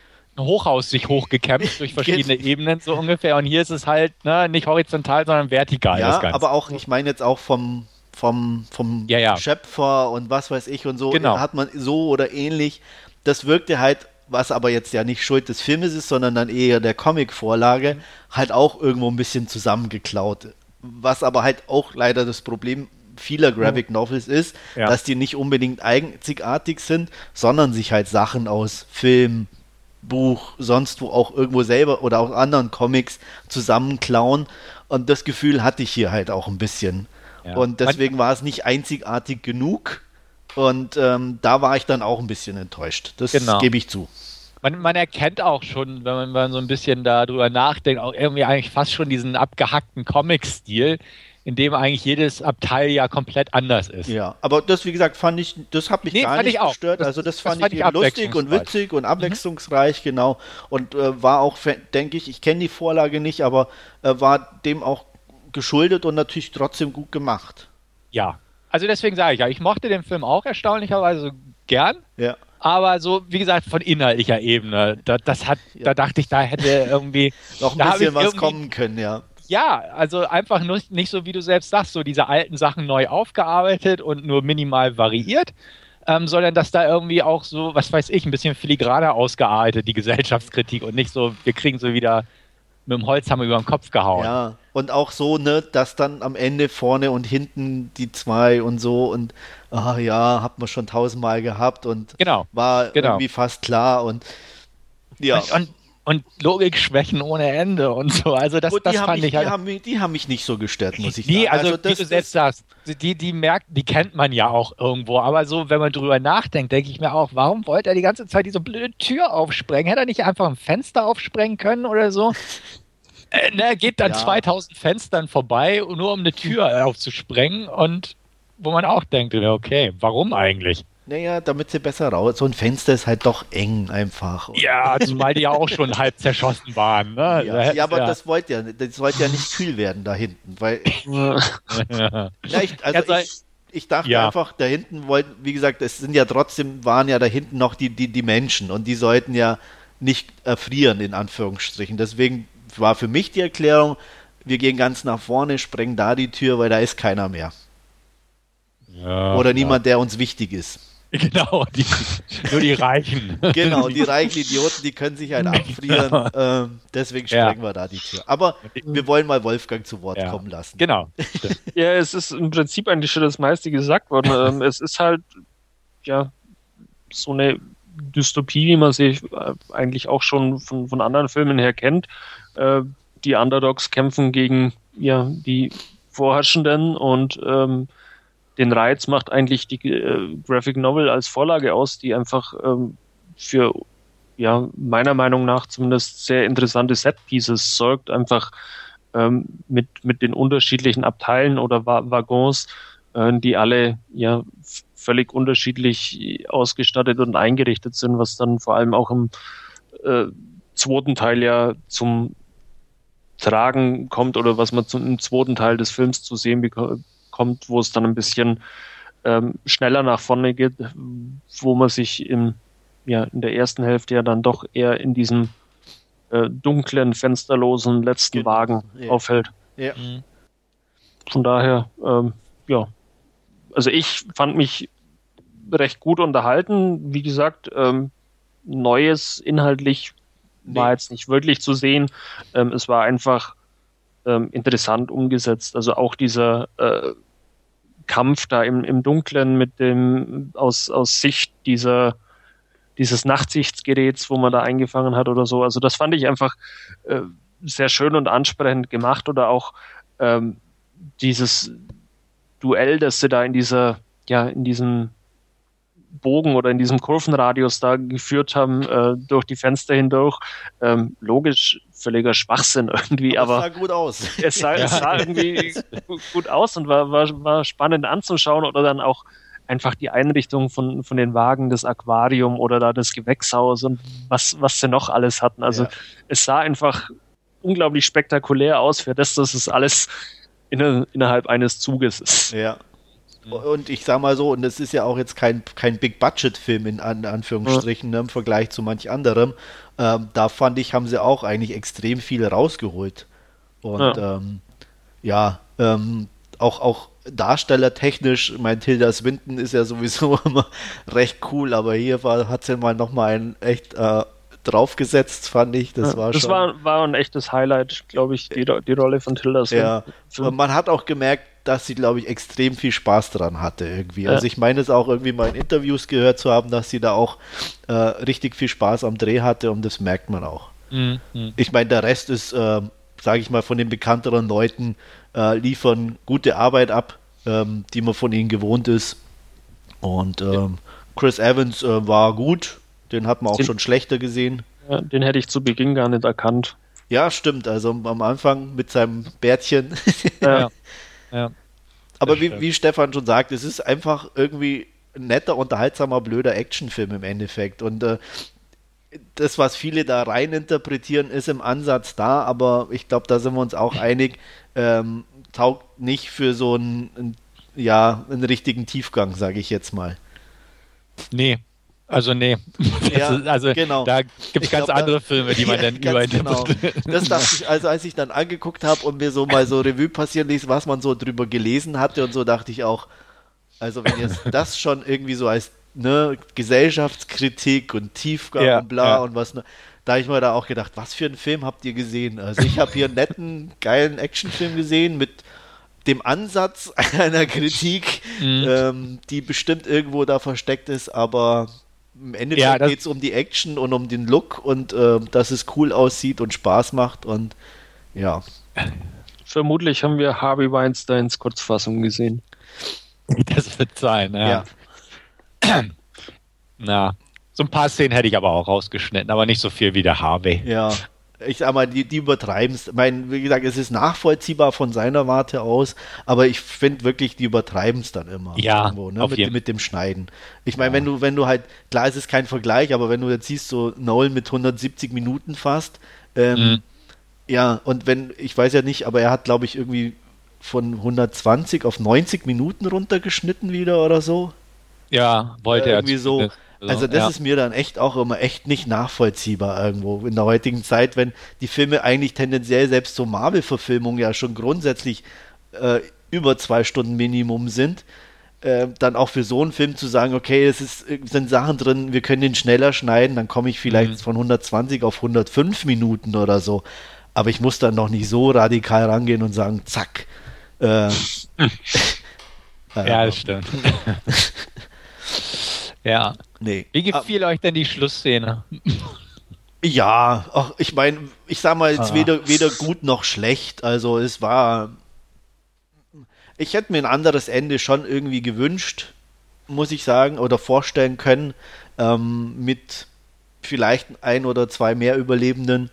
Hochhaus sich hochgekämpft durch verschiedene Ebenen so ungefähr. Und hier ist es halt ne, nicht horizontal, sondern vertikal. Ja, aber auch, ich meine jetzt auch vom, vom, vom ja, ja. Schöpfer und was weiß ich und so genau. hat man so oder ähnlich. Das wirkte halt, was aber jetzt ja nicht Schuld des Filmes ist, sondern dann eher der Comic-Vorlage, halt auch irgendwo ein bisschen zusammengeklaut. Was aber halt auch leider das Problem vieler Graphic Novels ist, ja. dass die nicht unbedingt einzigartig sind, sondern sich halt Sachen aus Film, Buch, sonst wo auch irgendwo selber oder auch anderen Comics zusammenklauen. Und das Gefühl hatte ich hier halt auch ein bisschen. Ja. Und deswegen war es nicht einzigartig genug. Und ähm, da war ich dann auch ein bisschen enttäuscht. Das genau. gebe ich zu. Man, man, erkennt auch schon, wenn man, wenn man so ein bisschen darüber nachdenkt, auch irgendwie eigentlich fast schon diesen abgehackten Comic-Stil, in dem eigentlich jedes Abteil ja komplett anders ist. Ja, aber das, wie gesagt, fand ich, das hat mich nee, gar nicht gestört. Das, also das, das fand, fand, ich, ich lustig und witzig und mhm. abwechslungsreich, mhm. genau. Und äh, war auch, denke ich, ich kenne die Vorlage nicht, aber äh, war dem auch geschuldet und natürlich trotzdem gut gemacht. Ja, also deswegen sage ich ja, ich mochte den Film auch erstaunlicherweise gern. Ja. Aber so, wie gesagt, von inhaltlicher Ebene, da, das hat, ja. da dachte ich, da hätte irgendwie noch ein bisschen was kommen können, ja. Ja, also einfach nur, nicht so, wie du selbst sagst, so diese alten Sachen neu aufgearbeitet und nur minimal variiert, ähm, sondern dass da irgendwie auch so, was weiß ich, ein bisschen filigraner ausgearbeitet, die Gesellschaftskritik und nicht so, wir kriegen so wieder mit dem Holzhammer über den Kopf gehauen. Ja, und auch so, ne, dass dann am Ende vorne und hinten die zwei und so und ach ja, hat man schon tausendmal gehabt und genau, war genau. irgendwie fast klar und ja. Und, und, und Logikschwächen ohne Ende und so. Also das, das fand mich, ich halt. Die haben, mich, die haben mich nicht so gestört, muss ich die, sagen. Also, also wie du selbst sagst, die, die merkt, die kennt man ja auch irgendwo. Aber so, wenn man drüber nachdenkt, denke ich mir auch, warum wollte er die ganze Zeit diese blöde Tür aufsprengen? Hätte er nicht einfach ein Fenster aufsprengen können oder so? Äh, ne, geht dann ja. 2000 Fenstern vorbei, nur um eine Tür aufzusprengen und wo man auch denkt, okay, warum eigentlich? Naja, damit sie besser raus. So ein Fenster ist halt doch eng einfach. Ja, zumal die ja auch schon halb zerschossen waren. Ne? Ja, ja aber ja. das wollte ja, das wollte ja nicht kühl werden da hinten, weil. ja. ich, also ich, ich dachte ja. einfach, da hinten wollten, wie gesagt, es sind ja trotzdem, waren ja da hinten noch die, die, die Menschen und die sollten ja nicht erfrieren, in Anführungsstrichen. Deswegen war für mich die Erklärung, wir gehen ganz nach vorne, sprengen da die Tür, weil da ist keiner mehr. Ja, Oder niemand, der uns wichtig ist. Genau, die, nur die Reichen. Genau, die reichen Idioten, die können sich halt abfrieren. Ja. Ähm, deswegen sprengen ja. wir da die Tür. Aber wir wollen mal Wolfgang zu Wort ja. kommen lassen. Genau. ja, es ist im Prinzip eigentlich schon das meiste gesagt worden. Ähm, es ist halt, ja, so eine Dystopie, wie man sie äh, eigentlich auch schon von, von anderen Filmen her kennt. Äh, die Underdogs kämpfen gegen ja, die Vorherrschenden und ähm, den Reiz macht eigentlich die äh, Graphic Novel als Vorlage aus, die einfach ähm, für ja meiner Meinung nach zumindest sehr interessante Set Pieces sorgt, einfach ähm, mit mit den unterschiedlichen Abteilen oder Wa Waggons, äh, die alle ja völlig unterschiedlich ausgestattet und eingerichtet sind, was dann vor allem auch im äh, zweiten Teil ja zum Tragen kommt oder was man zum, zweiten Teil des Films zu sehen bekommt kommt, wo es dann ein bisschen ähm, schneller nach vorne geht, wo man sich im, ja, in der ersten Hälfte ja dann doch eher in diesem äh, dunklen, fensterlosen letzten genau. Wagen ja. aufhält. Ja. Mhm. Von daher, ähm, ja, also ich fand mich recht gut unterhalten. Wie gesagt, ähm, Neues inhaltlich nee. war jetzt nicht wirklich zu sehen. Ähm, es war einfach ähm, interessant umgesetzt. Also auch dieser äh, Kampf da im, im Dunkeln mit dem aus, aus Sicht dieser dieses Nachtsichtsgeräts, wo man da eingefangen hat oder so. Also das fand ich einfach äh, sehr schön und ansprechend gemacht oder auch ähm, dieses Duell, das sie da in dieser, ja, in diesem Bogen oder in diesem Kurvenradius da geführt haben, äh, durch die Fenster hindurch. Ähm, logisch, völliger Schwachsinn irgendwie, aber, aber es sah gut aus. Es sah, ja. es sah irgendwie gut aus und war, war, war spannend anzuschauen oder dann auch einfach die Einrichtung von, von den Wagen, das Aquarium oder da das Gewächshaus und was, was sie noch alles hatten. Also ja. es sah einfach unglaublich spektakulär aus für das, dass es alles in, innerhalb eines Zuges ist. Ja. Und ich sag mal so, und das ist ja auch jetzt kein, kein Big-Budget-Film in An Anführungsstrichen ne, im Vergleich zu manch anderem. Ähm, da fand ich, haben sie auch eigentlich extrem viel rausgeholt. Und ja, ähm, ja ähm, auch, auch darstellertechnisch, mein Tilda Swinton ist ja sowieso immer recht cool, aber hier war, hat sie mal nochmal ein echt äh, draufgesetzt, fand ich. Das ja, war das schon. war, war ein echtes Highlight, glaube ich, die, die Rolle von Tilda Swinton. Ja, man hat auch gemerkt, dass sie, glaube ich, extrem viel Spaß daran hatte irgendwie. Ja. Also ich meine es auch irgendwie mal in Interviews gehört zu haben, dass sie da auch äh, richtig viel Spaß am Dreh hatte und das merkt man auch. Mhm. Ich meine, der Rest ist, äh, sage ich mal, von den bekannteren Leuten äh, liefern gute Arbeit ab, ähm, die man von ihnen gewohnt ist. Und ähm, Chris Evans äh, war gut, den hat man auch den, schon schlechter gesehen. Ja, den hätte ich zu Beginn gar nicht erkannt. Ja, stimmt. Also am Anfang mit seinem Bärtchen. Ja. ja. Aber wie, wie Stefan schon sagt, es ist einfach irgendwie ein netter, unterhaltsamer, blöder Actionfilm im Endeffekt. Und äh, das, was viele da rein interpretieren, ist im Ansatz da, aber ich glaube, da sind wir uns auch einig, ähm, taugt nicht für so einen, ja, einen richtigen Tiefgang, sage ich jetzt mal. Nee, also nee. Ja, ist, also genau. da gibt es ganz glaub, andere Filme, die man ja, dann überinterpretiert. Genau. Das dachte ich, also als ich dann angeguckt habe und mir so mal so Revue passieren ließ, was man so drüber gelesen hatte und so, dachte ich auch, also wenn jetzt das schon irgendwie so als ne, Gesellschaftskritik und Tiefgang ja, und bla und was, ne, da habe ich mir da auch gedacht, was für einen Film habt ihr gesehen? Also ich habe hier einen netten, geilen Actionfilm gesehen mit dem Ansatz einer Kritik, mhm. ähm, die bestimmt irgendwo da versteckt ist, aber im Endeffekt ja, geht es um die Action und um den Look und äh, dass es cool aussieht und Spaß macht und ja. Vermutlich haben wir Harvey Weinsteins Kurzfassung gesehen. Das wird sein, ja. ja. Na, so ein paar Szenen hätte ich aber auch rausgeschnitten, aber nicht so viel wie der Harvey. Ja, ich sag mal, die, die übertreiben es. Ich meine, wie gesagt, es ist nachvollziehbar von seiner Warte aus, aber ich finde wirklich, die übertreiben es dann immer. Ja, irgendwo, ne? mit, mit, dem Schneiden. Ich meine, ja. wenn du, wenn du halt, klar, es ist kein Vergleich, aber wenn du jetzt siehst, so Nolan mit 170 Minuten fast, ähm, mhm. ja, und wenn, ich weiß ja nicht, aber er hat, glaube ich, irgendwie von 120 auf 90 Minuten runtergeschnitten wieder oder so. Ja, wollte äh, irgendwie er. Irgendwie so. Also das ja. ist mir dann echt auch immer echt nicht nachvollziehbar irgendwo in der heutigen Zeit, wenn die Filme eigentlich tendenziell selbst so Marvel-Verfilmungen ja schon grundsätzlich äh, über zwei Stunden Minimum sind, äh, dann auch für so einen Film zu sagen, okay, es ist, sind Sachen drin, wir können den schneller schneiden, dann komme ich vielleicht mhm. von 120 auf 105 Minuten oder so. Aber ich muss dann noch nicht so radikal rangehen und sagen, zack. Äh, ja, das stimmt. Ja. Nee. Wie gefiel ah. euch denn die Schlussszene? Ja, ach, ich meine, ich sag mal jetzt ah. weder, weder gut noch schlecht. Also es war. Ich hätte mir ein anderes Ende schon irgendwie gewünscht, muss ich sagen, oder vorstellen können, ähm, mit vielleicht ein oder zwei mehr Überlebenden.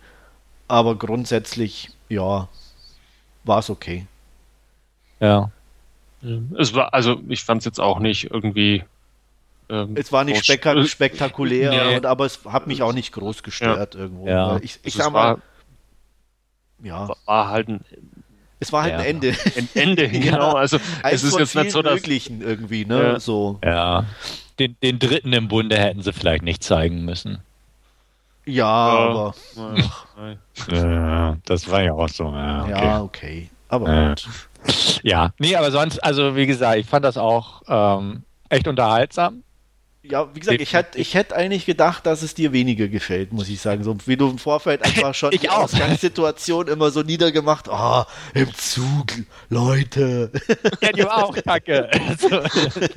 Aber grundsätzlich, ja, war es okay. Ja. Es war, also ich fand es jetzt auch nicht irgendwie ähm, es war nicht spek spektakulär, nee. und, aber es hat mich auch nicht groß gestört ja. irgendwo. Ja. Ich, ich also sag mal, ja. War halt ein es war halt ja. ein Ende. Ein Ende, genau. Also es ist jetzt nicht so dass möglichen irgendwie, ne? Ja. So. Ja. Den, den dritten im Bunde hätten sie vielleicht nicht zeigen müssen. Ja, aber. Ja, das war ja auch so. Ja, okay. Ja, okay. Aber gut. Ja, nee, aber sonst, also wie gesagt, ich fand das auch ähm, echt unterhaltsam ja, wie gesagt, ich hätte ich hätt eigentlich gedacht, dass es dir weniger gefällt, muss ich sagen. So wie du im Vorfeld einfach schon ich die auch. Ausgangssituation immer so niedergemacht, ah, oh, im Zug, Leute. Ja, die war auch kacke. Also,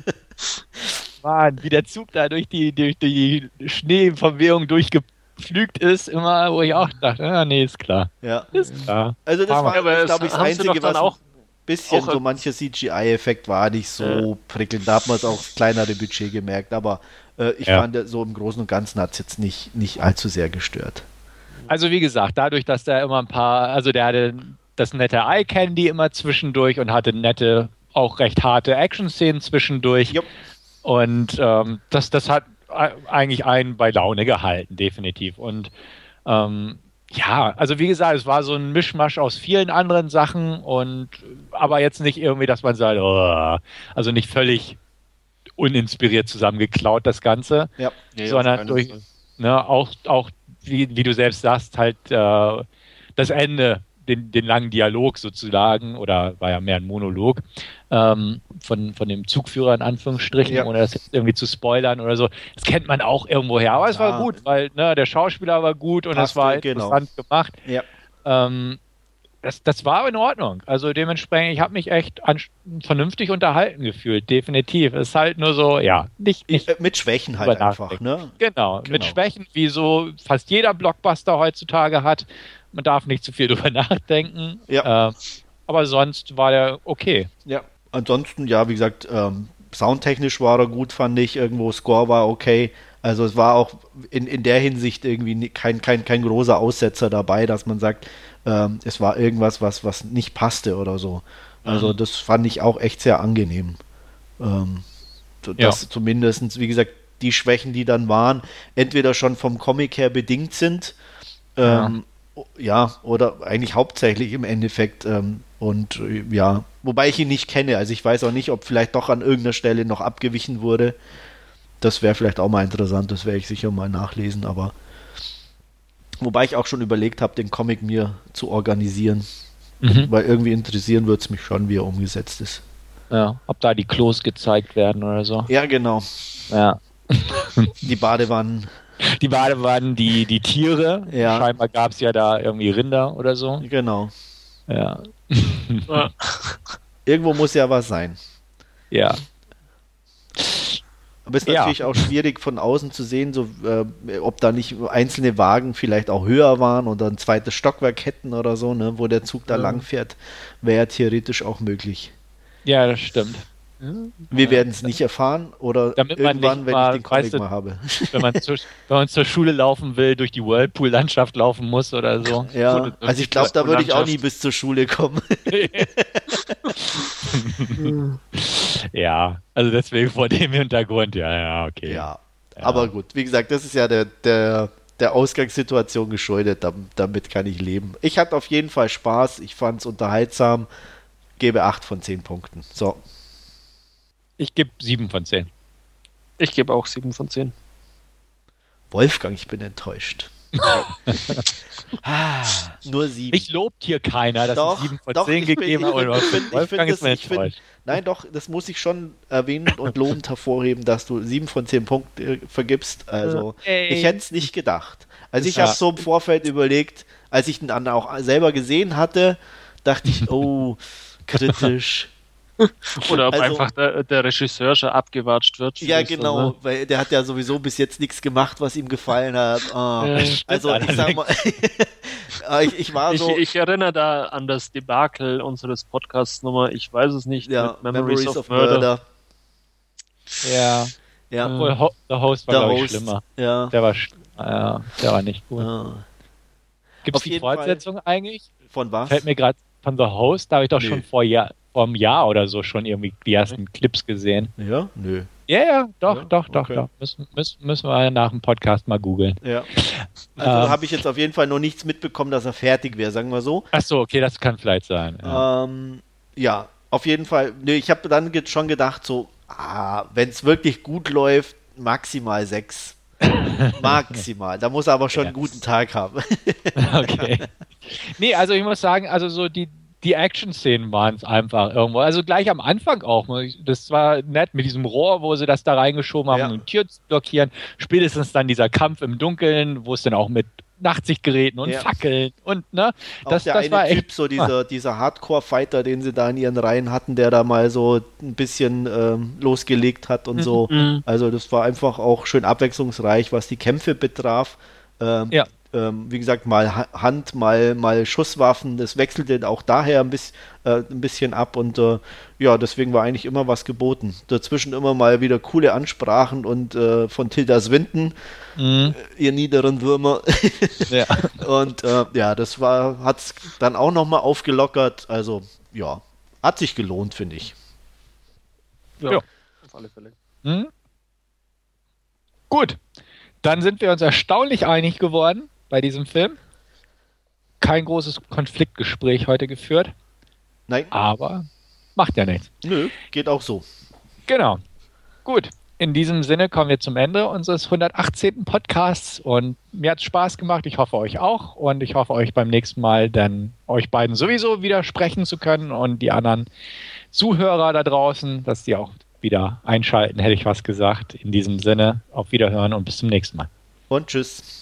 Mann, wie der Zug da durch die, durch die Schneeverwehung durchgepflügt ist, immer, wo ich auch dachte, ah, nee, ist klar. Ja. Ist klar. Also das war, glaube ich, das Einzige, was... Auch bisschen auch, so mancher CGI-Effekt war nicht so ja. prickelnd. Da hat man es auch kleinere Budget gemerkt, aber äh, ich ja. fand so im Großen und Ganzen hat es jetzt nicht, nicht allzu sehr gestört. Also wie gesagt, dadurch, dass der immer ein paar, also der hatte das nette Eye-Candy immer zwischendurch und hatte nette, auch recht harte Action-Szenen zwischendurch. Yep. Und ähm, das, das hat eigentlich einen bei Laune gehalten, definitiv. Und ähm, ja, also wie gesagt, es war so ein Mischmasch aus vielen anderen Sachen und aber jetzt nicht irgendwie, dass man sagt, oh, also nicht völlig uninspiriert zusammengeklaut das Ganze, ja, ja, sondern durch, ne, auch, auch wie, wie du selbst sagst, halt äh, das Ende den, den langen Dialog sozusagen, oder war ja mehr ein Monolog, ähm, von, von dem Zugführer in Anführungsstrichen, ja. ohne das jetzt irgendwie zu spoilern oder so. Das kennt man auch irgendwo her. Aber es ja. war gut, weil ne, der Schauspieler war gut und es war genau. interessant gemacht. Ja. Ähm, das, das war in Ordnung. Also dementsprechend, ich habe mich echt an, vernünftig unterhalten gefühlt, definitiv. Es ist halt nur so, ja, nicht. nicht äh, mit Schwächen halt einfach, ne? Genau, genau, mit Schwächen, wie so fast jeder Blockbuster heutzutage hat. Man darf nicht zu viel drüber nachdenken. Ja. Äh, aber sonst war der okay. Ja. Ansonsten, ja, wie gesagt, ähm, soundtechnisch war er gut, fand ich. Irgendwo Score war okay. Also es war auch in, in der Hinsicht irgendwie kein, kein, kein großer Aussetzer dabei, dass man sagt, ähm, es war irgendwas, was, was nicht passte oder so. Also mhm. das fand ich auch echt sehr angenehm. Ähm, dass ja. zumindest, wie gesagt, die Schwächen, die dann waren, entweder schon vom Comic her bedingt sind, ähm, ja. Ja. oder eigentlich hauptsächlich im Endeffekt. Ähm, und äh, ja, wobei ich ihn nicht kenne, also ich weiß auch nicht, ob vielleicht doch an irgendeiner Stelle noch abgewichen wurde. Das wäre vielleicht auch mal interessant, das werde ich sicher mal nachlesen, aber wobei ich auch schon überlegt habe, den Comic mir zu organisieren. Mhm. Weil irgendwie interessieren würde es mich schon, wie er umgesetzt ist. Ja, ob da die Klos gezeigt werden oder so. Ja, genau. Ja. die Badewannen. Die Badewannen, die, die Tiere. Ja. Scheinbar gab es ja da irgendwie Rinder oder so. Genau. Ja. Irgendwo muss ja was sein. Ja. Aber es ist ja. natürlich auch schwierig von außen zu sehen, so, äh, ob da nicht einzelne Wagen vielleicht auch höher waren oder ein zweites Stockwerk hätten oder so, ne, wo der Zug da ja. lang fährt, wäre theoretisch auch möglich. Ja, das stimmt. Wir werden es nicht erfahren oder irgendwann, wenn mal, ich den Comic mal habe. Wenn man, zu, wenn man zur Schule laufen will, durch die Whirlpool-Landschaft laufen muss oder so. Ja, also ich glaube, da würde ich auch nie bis zur Schule kommen. ja, also deswegen vor dem Hintergrund, ja, ja, okay. Ja, ja. aber gut, wie gesagt, das ist ja der, der, der Ausgangssituation geschuldet, damit kann ich leben. Ich hatte auf jeden Fall Spaß, ich fand es unterhaltsam, gebe 8 von 10 Punkten. So. Ich gebe 7 von 10. Ich gebe auch 7 von 10. Wolfgang, ich bin enttäuscht. ah, nur 7. Ich lobt hier keiner, dass doch, ich 7 von doch, 10 gegeben habe. Ich Wolfgang ich mir enttäuscht. Nein, doch, das muss ich schon erwähnen und lobend hervorheben, dass du 7 von 10 Punkte vergibst. Also, Ey. ich hätte es nicht gedacht. Also, ich ja. habe so im Vorfeld überlegt, als ich den anderen auch selber gesehen hatte, dachte ich, oh, kritisch. Oder ob also, einfach der, der, Regisseur schon abgewatscht wird. Ja, genau, so, ne? weil der hat ja sowieso bis jetzt nichts gemacht, was ihm gefallen hat. Oh. Ja, also ich sag mal, ich, ich, war so. Ich, ich, erinnere da an das Debakel unseres Podcasts Nummer, ich weiß es nicht, ja, Memories, Memories, of, of Murder. Murder. Ja. Ja. Obwohl, der Host war, glaube ich, schlimmer. Ja. Der war, ja, der war nicht gut. Ja. Gibt es die Fortsetzung Fall. eigentlich? Von was? Fällt mir gerade von The Host, da habe ich doch nee. schon vor Jahr, vor einem Jahr oder so schon irgendwie die ersten Clips gesehen. Ja? Nö. Ja, ja, doch, ja? doch, doch, okay. doch. Müssen, müssen, müssen wir nach dem Podcast mal googeln. Ja. Also ähm, habe ich jetzt auf jeden Fall noch nichts mitbekommen, dass er fertig wäre, sagen wir so. Ach so, okay, das kann vielleicht sein. Ja, ähm, ja auf jeden Fall. Nee, ich habe dann schon gedacht, so, ah, wenn es wirklich gut läuft, maximal sechs. maximal. Da muss er aber schon ja. einen guten Tag haben. okay. Nee, also ich muss sagen, also so die, die Action-Szenen waren es einfach irgendwo. Also gleich am Anfang auch. Das war nett mit diesem Rohr, wo sie das da reingeschoben haben, ja. um die Tür zu blockieren. Spätestens dann dieser Kampf im Dunkeln, wo es dann auch mit Nachtsichtgeräten und ja. Fackeln und ne, das, der das eine war Typ, echt, so dieser, dieser Hardcore-Fighter, den sie da in ihren Reihen hatten, der da mal so ein bisschen ähm, losgelegt hat und so. Mhm. Also das war einfach auch schön abwechslungsreich, was die Kämpfe betraf. Ähm, ja ähm, wie gesagt, mal Hand, mal, mal Schusswaffen. Das wechselte auch daher ein, bis, äh, ein bisschen ab und äh, ja, deswegen war eigentlich immer was geboten. Dazwischen immer mal wieder coole Ansprachen und äh, von Tilda Swinton, mhm. Äh, ihr niederen Würmer. ja. Und äh, ja, das war, hat es dann auch nochmal aufgelockert. Also ja, hat sich gelohnt, finde ich. Ja, ja, auf alle Fälle. Mhm. Gut, dann sind wir uns erstaunlich einig geworden bei diesem Film. Kein großes Konfliktgespräch heute geführt. Nein. Aber macht ja nichts. Nö, geht auch so. Genau. Gut. In diesem Sinne kommen wir zum Ende unseres 118. Podcasts und mir hat es Spaß gemacht. Ich hoffe euch auch und ich hoffe euch beim nächsten Mal dann euch beiden sowieso wieder sprechen zu können und die anderen Zuhörer da draußen, dass die auch wieder einschalten, hätte ich was gesagt. In diesem Sinne, auf Wiederhören und bis zum nächsten Mal. Und tschüss.